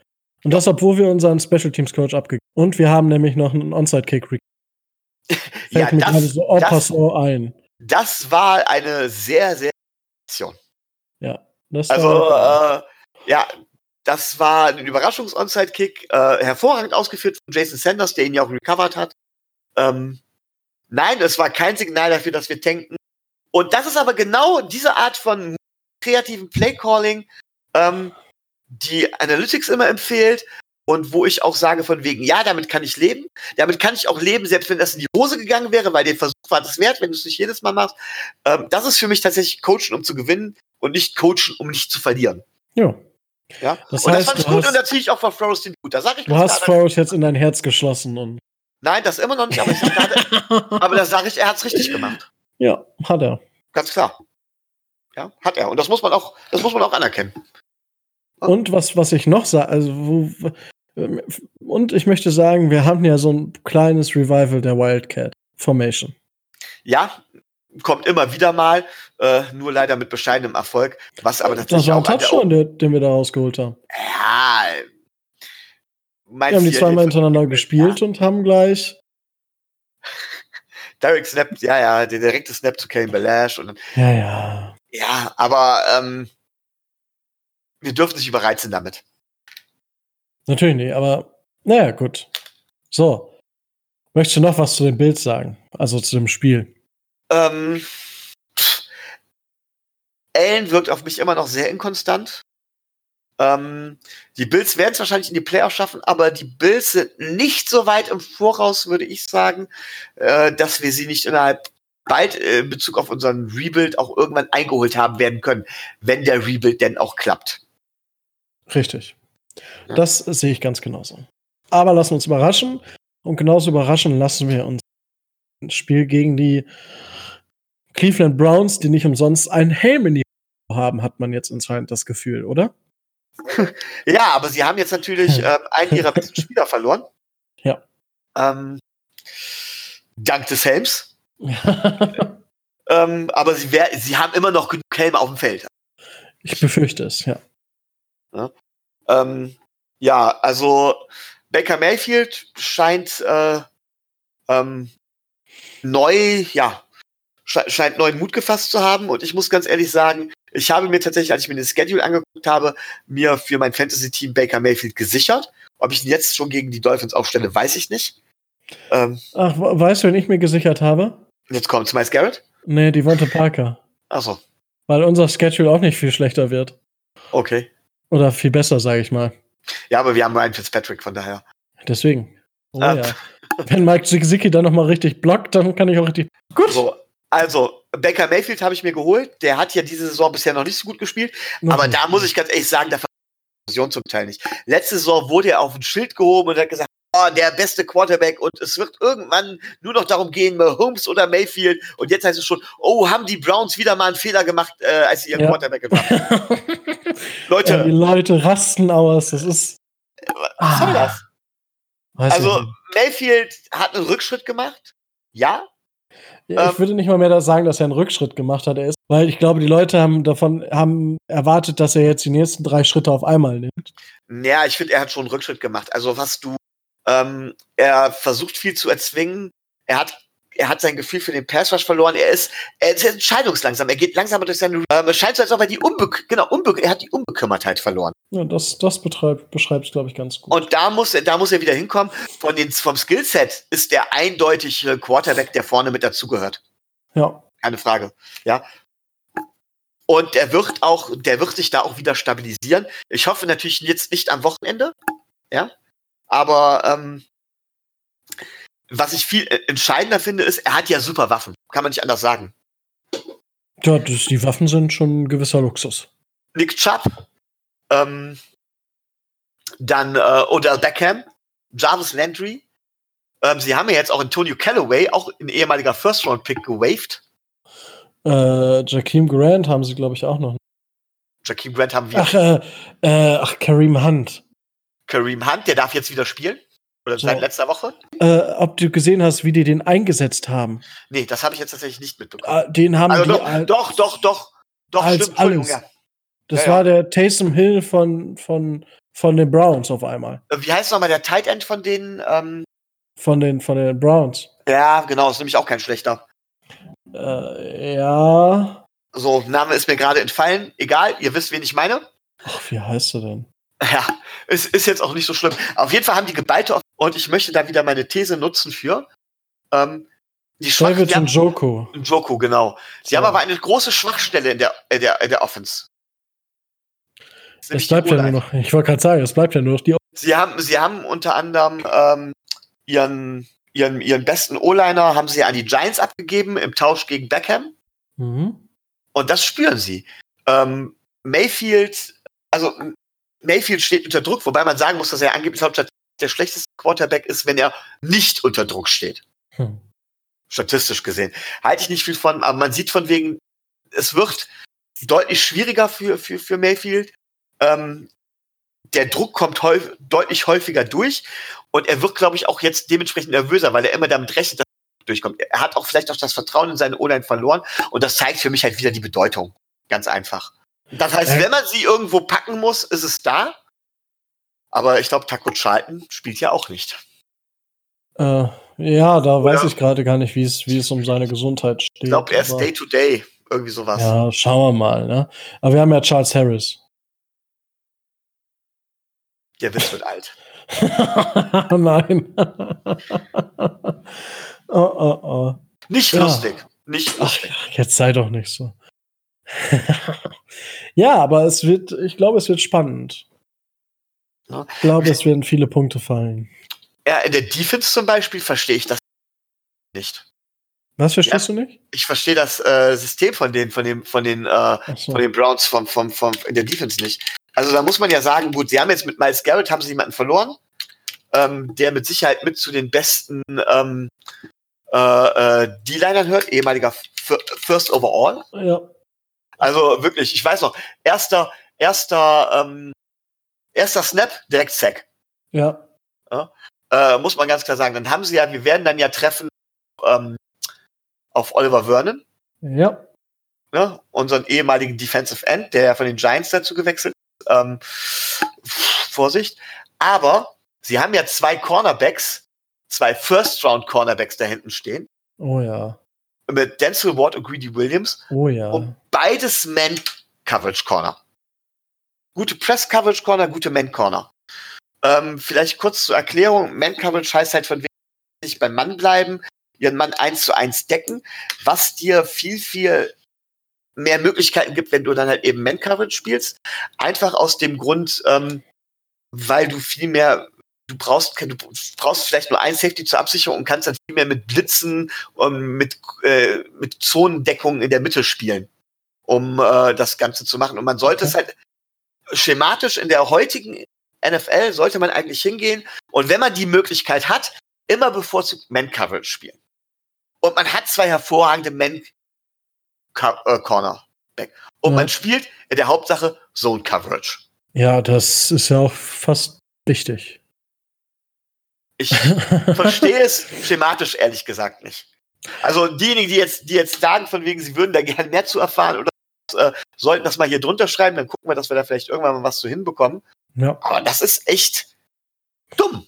Und das, obwohl wir unseren Special Teams Coach abgegeben haben. Und wir haben nämlich noch einen Onside Kick. (laughs) ja, mir das, so das, ein. Das war eine sehr, sehr Aktion. Ja. also, äh, ja, das war ein Überraschungs-Onside-Kick, äh, hervorragend ausgeführt von Jason Sanders, der ihn ja auch recovered hat. Ähm, nein, es war kein Signal dafür, dass wir tanken. Und das ist aber genau diese Art von kreativen Play-Calling, ähm, die Analytics immer empfiehlt und wo ich auch sage von wegen, ja, damit kann ich leben. Damit kann ich auch leben, selbst wenn das in die Hose gegangen wäre, weil der Versuch war das wert, wenn du es nicht jedes Mal machst. Ähm, das ist für mich tatsächlich Coachen, um zu gewinnen und nicht Coachen, um nicht zu verlieren. Ja. Ja, das und heißt, das fand ich gut hast, und da ziehe ich auch für Flores den Hut. Da sag ich du hast Flores jetzt in dein Herz geschlossen und. Nein, das immer noch nicht, aber, grade, (laughs) aber da sage ich, er hat es richtig gemacht. Ja, hat er. Ganz klar. Ja, hat er. Und das muss man auch, das muss man auch anerkennen. Und was, was ich noch sage, also, wo, und ich möchte sagen, wir haben ja so ein kleines Revival der Wildcat Formation. Ja, kommt immer wieder mal, äh, nur leider mit bescheidenem Erfolg. Was aber tatsächlich das war ein Touchdown, der, den wir da rausgeholt haben. Ja. Wir haben die zweimal hintereinander gespielt ja. und haben gleich. (laughs) Derek Snap, ja, ja, der direkte Snap zu Kane Balash und Ja, ja. Ja, aber ähm, wir dürfen nicht überreizen damit. Natürlich nicht, aber naja, gut. So. Möchtest du noch was zu dem Bild sagen? Also zu dem Spiel? Ähm, Allen wirkt auf mich immer noch sehr inkonstant. Ähm, die Bills werden es wahrscheinlich in die Playoffs schaffen, aber die Bills sind nicht so weit im Voraus, würde ich sagen, äh, dass wir sie nicht innerhalb bald äh, in Bezug auf unseren Rebuild auch irgendwann eingeholt haben werden können, wenn der Rebuild denn auch klappt. Richtig. Ja. Das sehe ich ganz genauso. Aber lassen wir uns überraschen. Und genauso überraschen lassen wir uns ein Spiel gegen die Cleveland Browns, die nicht umsonst einen Helm in die haben, hat man jetzt anscheinend das Gefühl, oder? (laughs) ja, aber sie haben jetzt natürlich (laughs) äh, einen ihrer besten Spieler verloren. Ja. Ähm, dank des Helms. (laughs) ähm, aber sie, wär, sie haben immer noch genug Helme auf dem Feld. Ich befürchte es, ja. Ja, ähm, ja also Baker Mayfield scheint äh, ähm, neu, ja, scheint neuen Mut gefasst zu haben. Und ich muss ganz ehrlich sagen, ich habe mir tatsächlich, als ich mir den Schedule angeguckt habe, mir für mein Fantasy-Team Baker Mayfield gesichert. Ob ich ihn jetzt schon gegen die Dolphins aufstelle, weiß ich nicht. Ähm, Ach, weißt du, wen ich mir gesichert habe? Jetzt kommt Miles Garrett? Nee, die Devonta Parker. Ach so. Weil unser Schedule auch nicht viel schlechter wird. Okay. Oder viel besser, sage ich mal. Ja, aber wir haben Ryan Fitzpatrick, von daher. Deswegen. Oh, ah. ja. Wenn Mike Zicki dann nochmal richtig blockt, dann kann ich auch richtig. Gut. So, also, Baker Mayfield habe ich mir geholt. Der hat ja diese Saison bisher noch nicht so gut gespielt. Mhm. Aber da muss ich ganz ehrlich sagen, da Explosion zum Teil nicht. Letzte Saison wurde er auf ein Schild gehoben und hat gesagt, oh, der beste Quarterback und es wird irgendwann nur noch darum gehen, Mahomes oder Mayfield. Und jetzt heißt es schon, oh, haben die Browns wieder mal einen Fehler gemacht, äh, als sie ihren ja. Quarterback gemacht haben. (laughs) Leute. Ja, die Leute rasten aus, das ist. Was soll das? Also, Mayfield hat einen Rückschritt gemacht. Ja. ja ich ähm, würde nicht mal mehr sagen, dass er einen Rückschritt gemacht hat. Er ist, weil ich glaube, die Leute haben davon haben erwartet, dass er jetzt die nächsten drei Schritte auf einmal nimmt. Ja, ich finde, er hat schon einen Rückschritt gemacht. Also, was du ähm, er versucht viel zu erzwingen. Er hat er hat sein Gefühl für den Passrush verloren. Er ist, er ist entscheidungslangsam. Er geht langsamer durch seine. Ähm, es scheint so, als ob er die Unbe genau, Unbe er hat die Unbekümmertheit verloren. Ja, das, das beschreibt es, glaube ich, ganz gut. Und da muss, er, da muss er wieder hinkommen. Von den, vom Skillset ist der eindeutig Quarterback, der vorne mit dazugehört. Ja. Keine Frage. Ja. Und er wird auch, der wird sich da auch wieder stabilisieren. Ich hoffe natürlich jetzt nicht am Wochenende. Ja. Aber ähm, was ich viel entscheidender finde, ist, er hat ja super Waffen. Kann man nicht anders sagen. Ja, das, die Waffen sind schon ein gewisser Luxus. Nick Chubb, ähm, dann äh, Odell Beckham, Jarvis Landry. Ähm, sie haben ja jetzt auch Antonio Callaway, auch ein ehemaliger First-Round-Pick, gewaved. Äh, Jakeem Grant haben sie, glaube ich, auch noch. Jakeem Grant haben wir. Ach, äh, äh, ach Kareem Hunt. Kareem Hunt, der darf jetzt wieder spielen. Oder so. seit letzter Woche? Äh, ob du gesehen hast, wie die den eingesetzt haben? Nee, das habe ich jetzt tatsächlich nicht mitbekommen. Äh, den haben also die doch, als, doch, doch, doch, doch, als stimmt, alles. Ja. Das ja, war ja. der Taysom Hill von, von, von den Browns auf einmal. Äh, wie heißt nochmal der Tight End von den? Ähm von den von den Browns. Ja, genau, ist nämlich auch kein schlechter. Äh, ja. So, Name ist mir gerade entfallen. Egal, ihr wisst, wen ich meine. Ach, wie heißt er denn? Ja, es ist jetzt auch nicht so schlimm. Auf jeden Fall haben die geballte und ich möchte da wieder meine These nutzen für. Ähm, die David und Joko. Joko, genau. Sie ja. haben aber eine große Schwachstelle in der, in der, in der Offense. Es bleibt ja nur noch, ich wollte gerade sagen, es bleibt ja nur noch die Sie haben, sie haben unter anderem ähm, ihren, ihren, ihren besten O-Liner haben sie an die Giants abgegeben im Tausch gegen Beckham. Mhm. Und das spüren sie. Ähm, Mayfield, also Mayfield steht unter Druck, wobei man sagen muss, dass er angeblich Hauptstadt der schlechteste Quarterback ist, wenn er nicht unter Druck steht. Hm. Statistisch gesehen. Halte ich nicht viel von, aber man sieht von wegen, es wird deutlich schwieriger für, für, für Mayfield. Ähm, der Druck kommt häufig, deutlich häufiger durch und er wird, glaube ich, auch jetzt dementsprechend nervöser, weil er immer damit rechnet, dass er durchkommt. Er hat auch vielleicht auch das Vertrauen in seine O-Line verloren und das zeigt für mich halt wieder die Bedeutung. Ganz einfach. Das heißt, wenn man sie irgendwo packen muss, ist es da. Aber ich glaube, Taco Charlton spielt ja auch nicht. Äh, ja, da Oder? weiß ich gerade gar nicht, wie es, um seine Gesundheit steht. Ich glaube, er ist Day to Day, irgendwie sowas. Ja, schauen wir mal. Ne? Aber wir haben ja Charles Harris. Der Witz wird alt. (laughs) Nein. (laughs) oh, oh, oh. Nicht lustig. Ja. Nicht lustig. Ach, jetzt sei doch nicht so. (laughs) ja, aber es wird, ich glaube, es wird spannend. Ja. Ich glaube, es werden viele Punkte fallen. Ja, in der Defense zum Beispiel verstehe ich das nicht. Was verstehst ja, du nicht? Ich verstehe das äh, System von den, von den, von den, äh, so. von den Browns vom, vom, vom, in der Defense nicht. Also da muss man ja sagen, gut, sie haben jetzt mit Miles Garrett haben sie jemanden verloren, ähm, der mit Sicherheit mit zu den besten ähm, äh, äh, D-Linern hört, ehemaliger First Overall. Ja. Also wirklich, ich weiß noch, erster, erster, ähm, erster Snap, direkt Sack. Ja. ja. Äh, muss man ganz klar sagen. Dann haben sie ja, wir werden dann ja treffen ähm, auf Oliver Vernon. Ja. Ne? Unseren ehemaligen Defensive End, der ja von den Giants dazu gewechselt ist. Ähm, Vorsicht. Aber sie haben ja zwei Cornerbacks, zwei First-Round-Cornerbacks da hinten stehen. Oh ja mit Denzel Ward und Greedy Williams. Oh ja. Und beides Man-Coverage Corner. Gute Press-Coverage Corner, gute Man-Corner. Ähm, vielleicht kurz zur Erklärung. Man-Coverage heißt halt von wegen nicht beim Mann bleiben, ihren Mann eins zu eins decken, was dir viel, viel mehr Möglichkeiten gibt, wenn du dann halt eben Man-Coverage spielst. Einfach aus dem Grund, ähm, weil du viel mehr du brauchst, du brauchst vielleicht nur ein Safety zur Absicherung und kannst dann viel mehr mit Blitzen und mit, äh, mit Zonendeckung in der Mitte spielen, um äh, das Ganze zu machen. Und man sollte okay. es halt, schematisch in der heutigen NFL sollte man eigentlich hingehen und wenn man die Möglichkeit hat, immer bevorzugt Man-Coverage spielen. Und man hat zwei hervorragende Man-Cornerback. Und ja. man spielt in der Hauptsache Zone-Coverage. Ja, das ist ja auch fast wichtig. Ich (laughs) verstehe es schematisch ehrlich gesagt nicht. Also diejenigen, die jetzt, die jetzt sagen, von wegen, sie würden da gerne mehr zu erfahren oder äh, sollten das mal hier drunter schreiben, dann gucken wir, dass wir da vielleicht irgendwann mal was zu hinbekommen. Ja. Aber das ist echt dumm.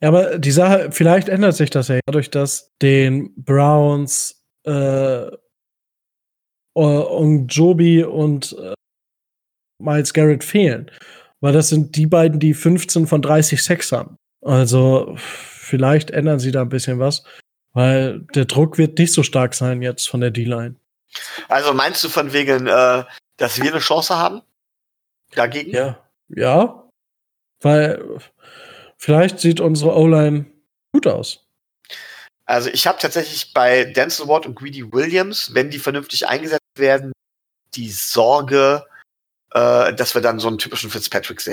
Ja, aber die Sache, vielleicht ändert sich das ja dadurch, dass den Browns äh, und Joby und äh, Miles Garrett fehlen. Weil das sind die beiden, die 15 von 30 Sex haben. Also vielleicht ändern sie da ein bisschen was, weil der Druck wird nicht so stark sein jetzt von der D-Line. Also meinst du von wegen, äh, dass wir eine Chance haben? Dagegen? Ja. Ja. Weil vielleicht sieht unsere O-Line gut aus. Also ich habe tatsächlich bei Denzel Ward und Greedy Williams, wenn die vernünftig eingesetzt werden, die Sorge, äh, dass wir dann so einen typischen Fitzpatrick sehen.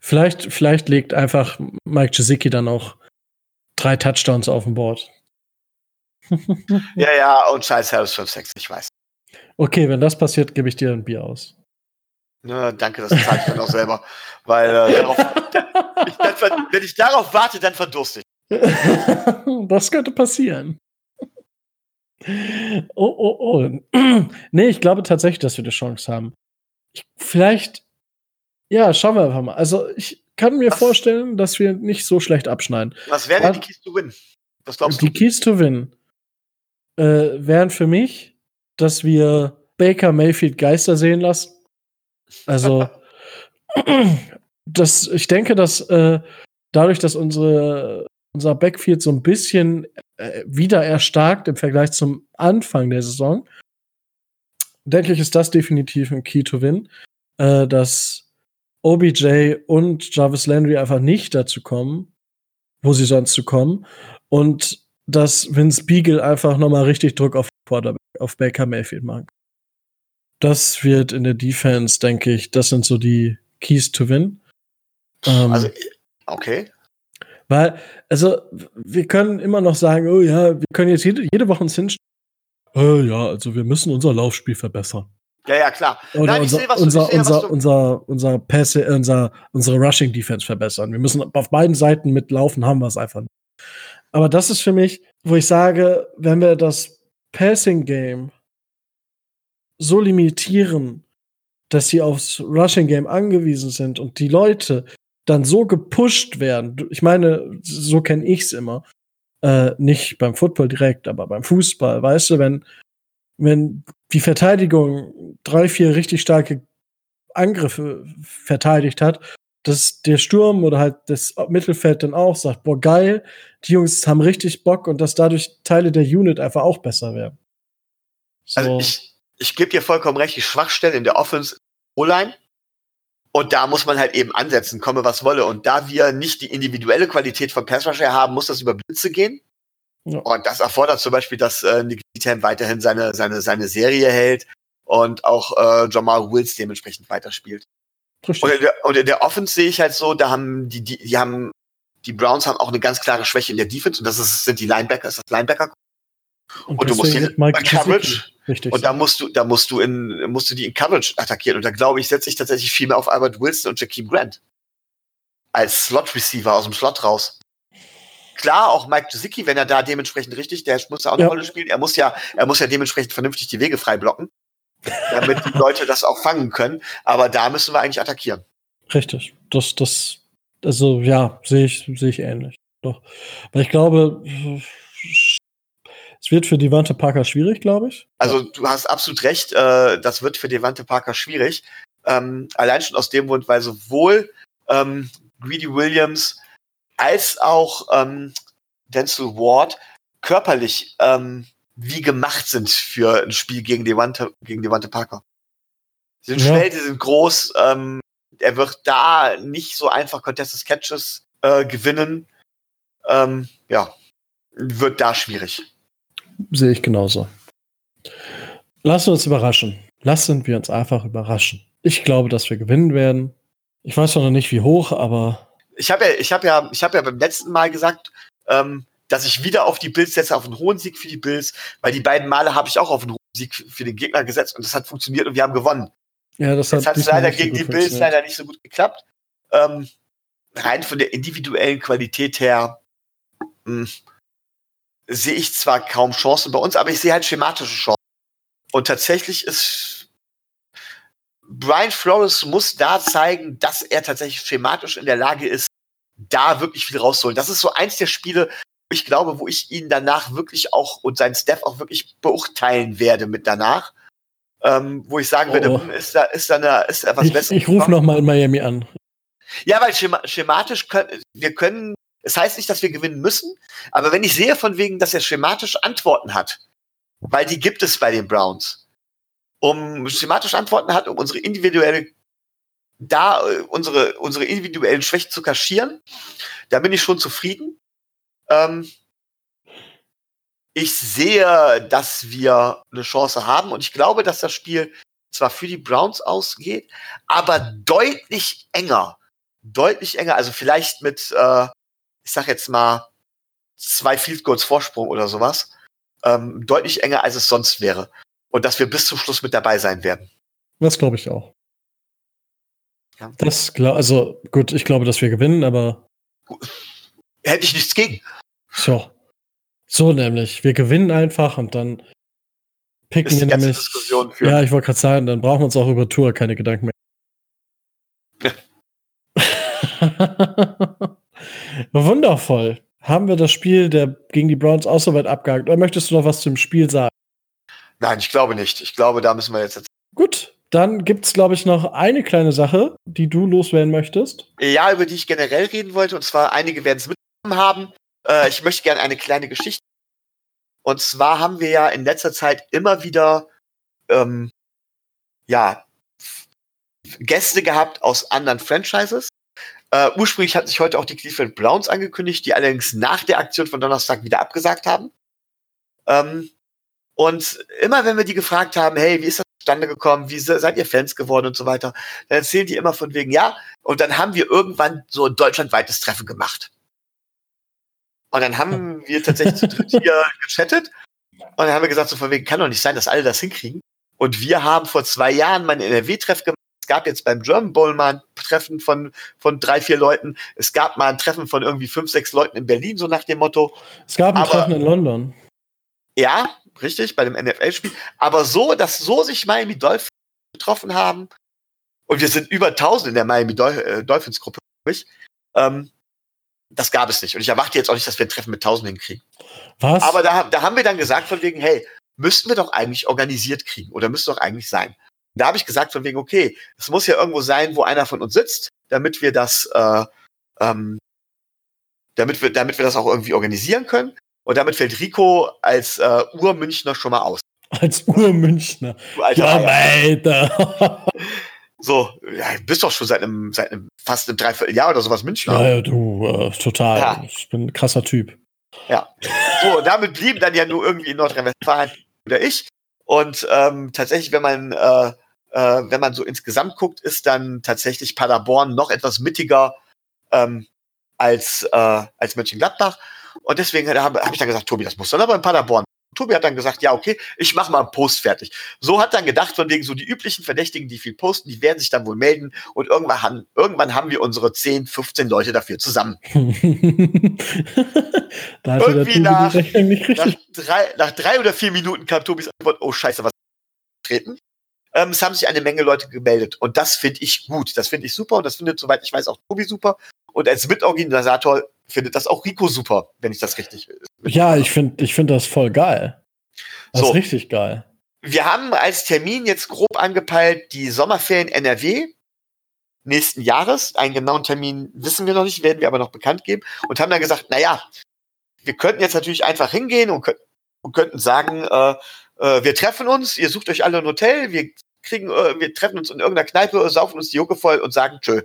Vielleicht, vielleicht legt einfach Mike Gesicki dann auch drei Touchdowns auf dem Board. Ja, ja, und Charles Harris 5-6, ich weiß. Okay, wenn das passiert, gebe ich dir ein Bier aus. Ja, danke, das zahle ich dann auch selber. Weil äh, darauf, ich, dann, wenn ich darauf warte, dann verdurste ich. (laughs) das könnte passieren. Oh, oh, oh. (clears throat) nee, ich glaube tatsächlich, dass wir die Chance haben. Ich, vielleicht, ja, schauen wir einfach mal. Also, ich kann mir was? vorstellen, dass wir nicht so schlecht abschneiden. Was wären denn die Keys to Win? Was glaubst du? Die Keys to Win äh, wären für mich, dass wir Baker Mayfield Geister sehen lassen. Also, das, ich denke, dass äh, dadurch, dass unsere, unser Backfield so ein bisschen äh, wieder erstarkt im Vergleich zum Anfang der Saison, denke ich, ist das definitiv ein Key to Win, äh, dass OBJ und Jarvis Landry einfach nicht dazu kommen, wo sie sonst zu kommen. Und dass Vince Beagle einfach nochmal richtig Druck auf Quarterback, auf Baker Mayfield mag. Das wird in der Defense, denke ich, das sind so die Keys to win. Ähm, also, okay. Weil, also, wir können immer noch sagen, oh ja, wir können jetzt jede, jede Woche uns hinstellen. Oh ja, also wir müssen unser Laufspiel verbessern. Ja, ja, klar. Oder Nein, unser, sehe, unser, sehe, unser, unser, unser Pässe, unser, unsere Rushing Defense verbessern. Wir müssen auf beiden Seiten mitlaufen, haben wir es einfach nicht. Aber das ist für mich, wo ich sage, wenn wir das Passing Game so limitieren, dass sie aufs Rushing Game angewiesen sind und die Leute dann so gepusht werden. Ich meine, so kenne ich es immer. Äh, nicht beim Football direkt, aber beim Fußball. Weißt du, wenn, wenn die Verteidigung drei, vier richtig starke Angriffe verteidigt hat dass der Sturm oder halt das Mittelfeld dann auch sagt, boah, geil, die Jungs haben richtig Bock und dass dadurch Teile der Unit einfach auch besser werden. So. Also ich, ich gebe dir vollkommen recht, die Schwachstelle in der Offense O-Line. Und da muss man halt eben ansetzen, komme was wolle. Und da wir nicht die individuelle Qualität von Passrusher haben, muss das über Blitze gehen. Ja. Und das erfordert zum Beispiel, dass äh, Nick Tam weiterhin seine, seine, seine Serie hält und auch äh, Jamal Wills dementsprechend weiterspielt. Und in, der, und in der Offense sehe ich halt so, da haben die, die, die haben, die Browns haben auch eine ganz klare Schwäche in der Defense und das ist, sind die Linebacker, ist das Linebacker. Und, und du musst die in Coverage. Richtig. Und da musst du, da musst du in, musst du die in Coverage attackieren. Und da glaube ich, setze ich tatsächlich viel mehr auf Albert Wilson und Jakeem Grant. Als Slot-Receiver aus dem Slot raus. Klar, auch Mike Gesicki, wenn er da dementsprechend richtig, der muss ja auch eine ja. Rolle spielen. Er muss ja, er muss ja dementsprechend vernünftig die Wege frei blocken damit die Leute das auch fangen können. Aber da müssen wir eigentlich attackieren. Richtig. Das, das, also ja, sehe ich, sehe ich ähnlich. Doch. Weil ich glaube, es wird für Devante Parker schwierig, glaube ich. Also du hast absolut recht, äh, das wird für Devante Parker schwierig. Ähm, allein schon aus dem Grund, weil sowohl ähm, Greedy Williams als auch ähm, Denzel Ward körperlich ähm, wie gemacht sind für ein Spiel gegen Devante, gegen Devante Parker. Sie sind ja. schnell, sie sind groß. Ähm, er wird da nicht so einfach Contested Catches äh, gewinnen. Ähm, ja, wird da schwierig. Sehe ich genauso. Lassen wir uns überraschen. lassen wir uns einfach überraschen. Ich glaube, dass wir gewinnen werden. Ich weiß noch nicht, wie hoch, aber. Ich habe ja, ich habe ja, ich habe ja beim letzten Mal gesagt, ähm, dass ich wieder auf die Bills setze, auf einen hohen Sieg für die Bills, weil die beiden Male habe ich auch auf einen hohen Sieg für den Gegner gesetzt und das hat funktioniert und wir haben gewonnen. Ja, das hat, Jetzt leider gegen die Bills leider nicht so gut geklappt. Ähm, rein von der individuellen Qualität her hm, sehe ich zwar kaum Chancen bei uns, aber ich sehe halt schematische Chancen. Und tatsächlich ist Brian Flores muss da zeigen, dass er tatsächlich schematisch in der Lage ist, da wirklich viel rauszuholen. Das ist so eins der Spiele, ich glaube, wo ich ihn danach wirklich auch und seinen Staff auch wirklich beurteilen werde mit danach. Ähm, wo ich sagen oh. werde, hm, ist da, ist da, eine, ist da was ich, Besseres? Ich rufe nochmal in Miami an. Ja, weil schematisch können, wir können, es das heißt nicht, dass wir gewinnen müssen, aber wenn ich sehe von wegen, dass er schematisch Antworten hat, weil die gibt es bei den Browns, um schematisch Antworten hat, um unsere individuelle da unsere unsere individuellen Schwächen zu kaschieren, da bin ich schon zufrieden. Ähm, ich sehe, dass wir eine Chance haben und ich glaube, dass das Spiel zwar für die Browns ausgeht, aber deutlich enger. Deutlich enger. Also vielleicht mit, äh, ich sag jetzt mal, zwei Field Goals Vorsprung oder sowas. Ähm, deutlich enger, als es sonst wäre. Und dass wir bis zum Schluss mit dabei sein werden. Das glaube ich auch. Ja. Das, also gut, ich glaube, dass wir gewinnen, aber. Hätte ich nichts gegen. So. So nämlich. Wir gewinnen einfach und dann picken wir nämlich. Ja, ich wollte gerade sagen, dann brauchen wir uns auch über Tour keine Gedanken mehr. (laughs) Wundervoll. Haben wir das Spiel der, gegen die Browns auch soweit abgehakt? Oder möchtest du noch was zum Spiel sagen? Nein, ich glaube nicht. Ich glaube, da müssen wir jetzt. Gut, dann gibt es, glaube ich, noch eine kleine Sache, die du loswerden möchtest. Ja, über die ich generell reden wollte. Und zwar, einige werden es mitbekommen haben. Äh, ich möchte gerne eine kleine Geschichte. Und zwar haben wir ja in letzter Zeit immer wieder ähm, ja, Gäste gehabt aus anderen Franchises. Äh, ursprünglich hat sich heute auch die Cleveland Browns angekündigt, die allerdings nach der Aktion von Donnerstag wieder abgesagt haben. Ähm, und immer wenn wir die gefragt haben, hey, wie ist das zustande gekommen, wie seid ihr Fans geworden und so weiter, dann erzählen die immer von wegen, ja, und dann haben wir irgendwann so ein deutschlandweites Treffen gemacht. Und dann haben (laughs) wir tatsächlich zu dritt hier gechattet. Und dann haben wir gesagt, so von wegen, kann doch nicht sein, dass alle das hinkriegen. Und wir haben vor zwei Jahren mal ein NRW-Treff gemacht. Es gab jetzt beim German Bowl mal ein Treffen von, von drei, vier Leuten. Es gab mal ein Treffen von irgendwie fünf, sechs Leuten in Berlin, so nach dem Motto. Es gab ein Aber, Treffen in London. Ja, richtig, bei dem NFL-Spiel. Aber so, dass so sich Miami Dolphins getroffen haben. Und wir sind über 1000 in der Miami äh, Dolphins-Gruppe, ähm, das gab es nicht. Und ich erwarte jetzt auch nicht, dass wir ein Treffen mit 1000 hinkriegen. Was? Aber da, da haben wir dann gesagt von wegen, hey, müssten wir doch eigentlich organisiert kriegen oder müsste doch eigentlich sein. da habe ich gesagt von wegen, okay, es muss ja irgendwo sein, wo einer von uns sitzt, damit wir das, äh, ähm, damit wir, damit wir das auch irgendwie organisieren können. Und damit fällt Rico als äh, Urmünchner schon mal aus. Als Urmünchner. Ja, Alter. (laughs) So, ja, du bist doch schon seit einem, seit einem fast einem Dreivierteljahr oder sowas Münchner. Ja, ja du, äh, total. Ja. Ich bin ein krasser Typ. Ja. So, damit blieben dann ja nur irgendwie in Nordrhein-Westfalen oder ich. Und ähm, tatsächlich, wenn man, äh, äh, wenn man so insgesamt guckt, ist dann tatsächlich Paderborn noch etwas mittiger ähm, als, äh, als Mönchengladbach. Und deswegen habe hab ich dann gesagt, Tobi, das muss dann aber in Paderborn Tobi hat dann gesagt, ja, okay, ich mache mal einen Post fertig. So hat dann gedacht, von wegen so die üblichen Verdächtigen, die viel posten, die werden sich dann wohl melden und irgendwann haben, irgendwann haben wir unsere 10, 15 Leute dafür zusammen. (laughs) da Irgendwie nach, nach, drei, nach drei oder vier Minuten kam Tobis Antwort, oh scheiße, was treten. Ähm, es haben sich eine Menge Leute gemeldet und das finde ich gut. Das finde ich super und das findet, soweit ich weiß, auch Tobi super. Und als Mitorganisator findet das auch Rico super, wenn ich das richtig. Ja, ich finde ich finde das voll geil. Das so. ist richtig geil. Wir haben als Termin jetzt grob angepeilt die Sommerferien NRW nächsten Jahres. Einen genauen Termin wissen wir noch nicht, werden wir aber noch bekannt geben. Und haben dann gesagt, na ja, wir könnten jetzt natürlich einfach hingehen und, und könnten sagen, äh, äh, wir treffen uns, ihr sucht euch alle ein Hotel, wir kriegen, äh, wir treffen uns in irgendeiner Kneipe, saufen uns die Jucke voll und sagen tschö.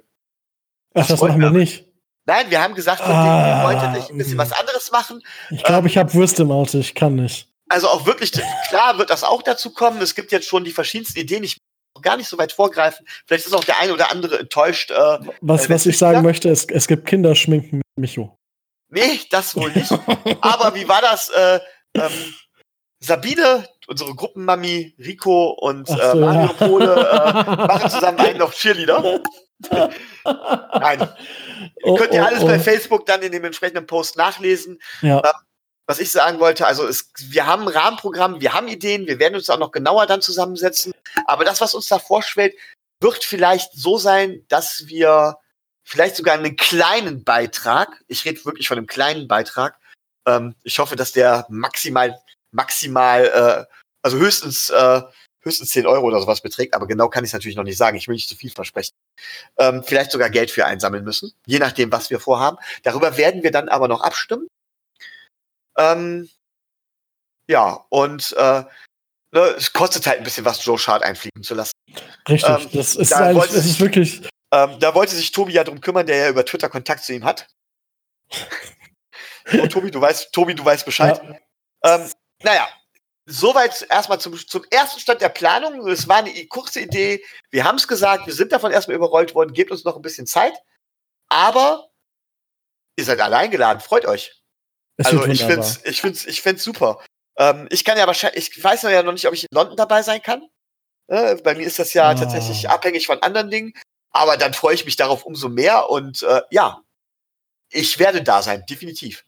Ach, das, das machen wir nicht. Nein, wir haben gesagt, ah, wir wollten nicht ein bisschen was anderes machen. Ich glaube, ähm, ich habe Würste im Auto, ich kann nicht. also auch wirklich, klar wird das auch dazu kommen. Es gibt jetzt schon die verschiedensten Ideen. Ich gar nicht so weit vorgreifen. Vielleicht ist auch der eine oder andere enttäuscht. Äh, was, was ich sagen möchte, es, es gibt Kinderschminken mit Micho. Nee, das wohl nicht. (laughs) Aber wie war das? Äh, ähm, Sabine, unsere Gruppenmami, Rico und so, äh, Mario ja. Pole äh, (laughs) machen zusammen einen noch Cheerleader. Nein. Oh, Könnt ihr oh, alles oh. bei Facebook dann in dem entsprechenden Post nachlesen. Ja. Ähm, was ich sagen wollte, also es, wir haben ein Rahmenprogramm, wir haben Ideen, wir werden uns auch noch genauer dann zusammensetzen. Aber das, was uns da vorschwellt, wird vielleicht so sein, dass wir vielleicht sogar einen kleinen Beitrag, ich rede wirklich von einem kleinen Beitrag, ähm, ich hoffe, dass der maximal, maximal, äh, also höchstens, äh, höchstens 10 Euro oder sowas beträgt, aber genau kann ich es natürlich noch nicht sagen. Ich will nicht zu viel versprechen. Ähm, vielleicht sogar Geld für einsammeln müssen, je nachdem, was wir vorhaben. Darüber werden wir dann aber noch abstimmen. Ähm, ja, und äh, ne, es kostet halt ein bisschen was, Joe Shard einfliegen zu lassen. Richtig, ähm, das ist, da das ist wirklich. Ähm, da wollte sich Tobi ja drum kümmern, der ja über Twitter Kontakt zu ihm hat. (laughs) und Tobi, du weißt, Tobi, du weißt Bescheid. Ja. Ähm, naja, soweit erstmal zum, zum ersten Stand der Planung. Es war eine kurze Idee. Wir haben es gesagt, wir sind davon erstmal überrollt worden. Gebt uns noch ein bisschen Zeit. Aber ihr seid alle eingeladen. Freut euch. Es also ich finde es ich find's, ich find's super. Ähm, ich kann ja wahrscheinlich, ich weiß ja noch nicht, ob ich in London dabei sein kann. Äh, bei mir ist das ja ah. tatsächlich abhängig von anderen Dingen. Aber dann freue ich mich darauf umso mehr und äh, ja, ich werde da sein, definitiv.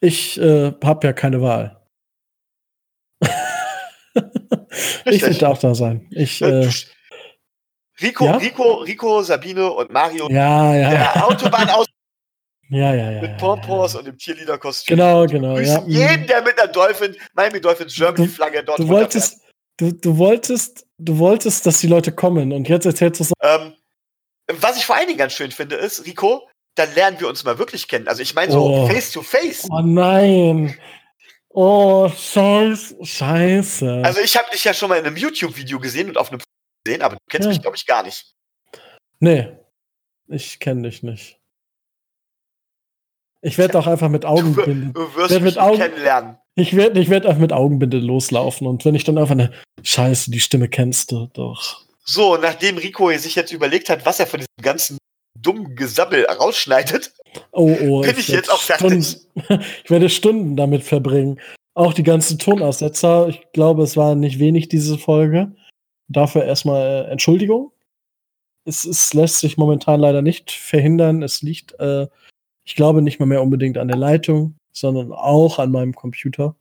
Ich äh, habe ja keine Wahl. Ich werde auch da sein. Ich, äh, Rico, ja? Rico, Rico, Sabine und Mario. Ja, ja. Der Autobahn aus ja, ja, ja. Mit Pompons ja, ja. und dem Cheerleader-Kostüm. Genau, genau. Grüßen ja. jeden, der mit einer Dolphin, Miami Dolphins Germany-Flagge dort du wolltest, du, du, wolltest, du wolltest, dass die Leute kommen und jetzt erzählst du es. Ähm, was ich vor allen Dingen ganz schön finde, ist, Rico, dann lernen wir uns mal wirklich kennen. Also ich meine so oh. face to face. Oh nein. Oh, scheiße. scheiße. Also ich habe dich ja schon mal in einem YouTube-Video gesehen und auf einem gesehen, aber du kennst ja. mich, glaube ich, gar nicht. Nee, ich kenne dich nicht. Ich werde auch einfach mit Augenbinde. Du wirst mich mit Augen kennenlernen. Ich werde ich werd einfach mit Augenbinde loslaufen und wenn ich dann einfach eine Scheiße, die Stimme kennst du doch. So, nachdem Rico sich jetzt überlegt hat, was er von diesem ganzen dummen Gesabbel rausschneidet, oh, oh, bin ich, ich jetzt auch fertig. Stunden, (laughs) ich werde Stunden damit verbringen. Auch die ganzen Tonaussetzer. Ich glaube, es war nicht wenig diese Folge. Dafür erstmal äh, Entschuldigung. Es, es, lässt sich momentan leider nicht verhindern. Es liegt äh, ich glaube nicht mal mehr unbedingt an der Leitung, sondern auch an meinem Computer.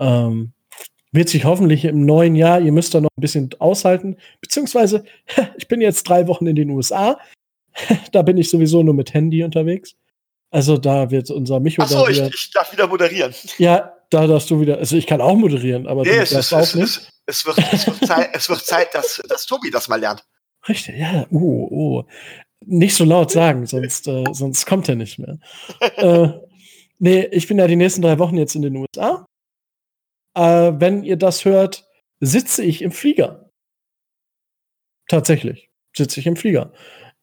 Ähm, wird sich hoffentlich im neuen Jahr, ihr müsst da noch ein bisschen aushalten, beziehungsweise (laughs) ich bin jetzt drei Wochen in den USA. (laughs) da bin ich sowieso nur mit Handy unterwegs. Also da wird unser Micho. Achso, ich, ich darf wieder moderieren. Ja, da darfst du wieder. Also ich kann auch moderieren, aber nee, du es, ist, auch es, nicht. Es, wird, es, wird Zeit, es wird Zeit, dass, dass Tobi das mal lernt. Richtig, ja. Oh, oh. Nicht so laut sagen, sonst, äh, sonst kommt er nicht mehr. (laughs) äh, nee, ich bin ja die nächsten drei Wochen jetzt in den USA. Äh, wenn ihr das hört, sitze ich im Flieger. Tatsächlich sitze ich im Flieger.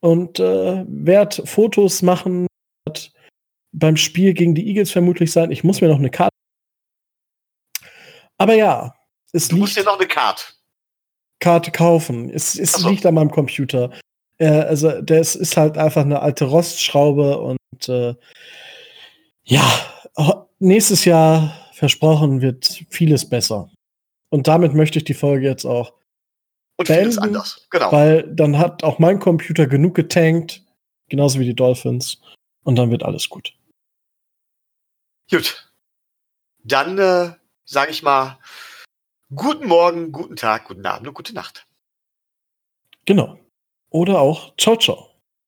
Und äh, werde Fotos machen, werd beim Spiel gegen die Eagles vermutlich sein. Ich muss mir noch eine Karte. Aber ja, es du musst dir noch eine Karte. Karte kaufen. Es, es so. liegt an meinem Computer. Äh, also, das ist halt einfach eine alte Rostschraube und äh, ja, nächstes Jahr versprochen wird vieles besser. Und damit möchte ich die Folge jetzt auch und beenden, anders. Genau. Weil dann hat auch mein Computer genug getankt, genauso wie die Dolphins. Und dann wird alles gut. Gut. Dann äh, sage ich mal, guten Morgen, guten Tag, guten Abend und gute Nacht. Genau. Oder auch ciao, ciao.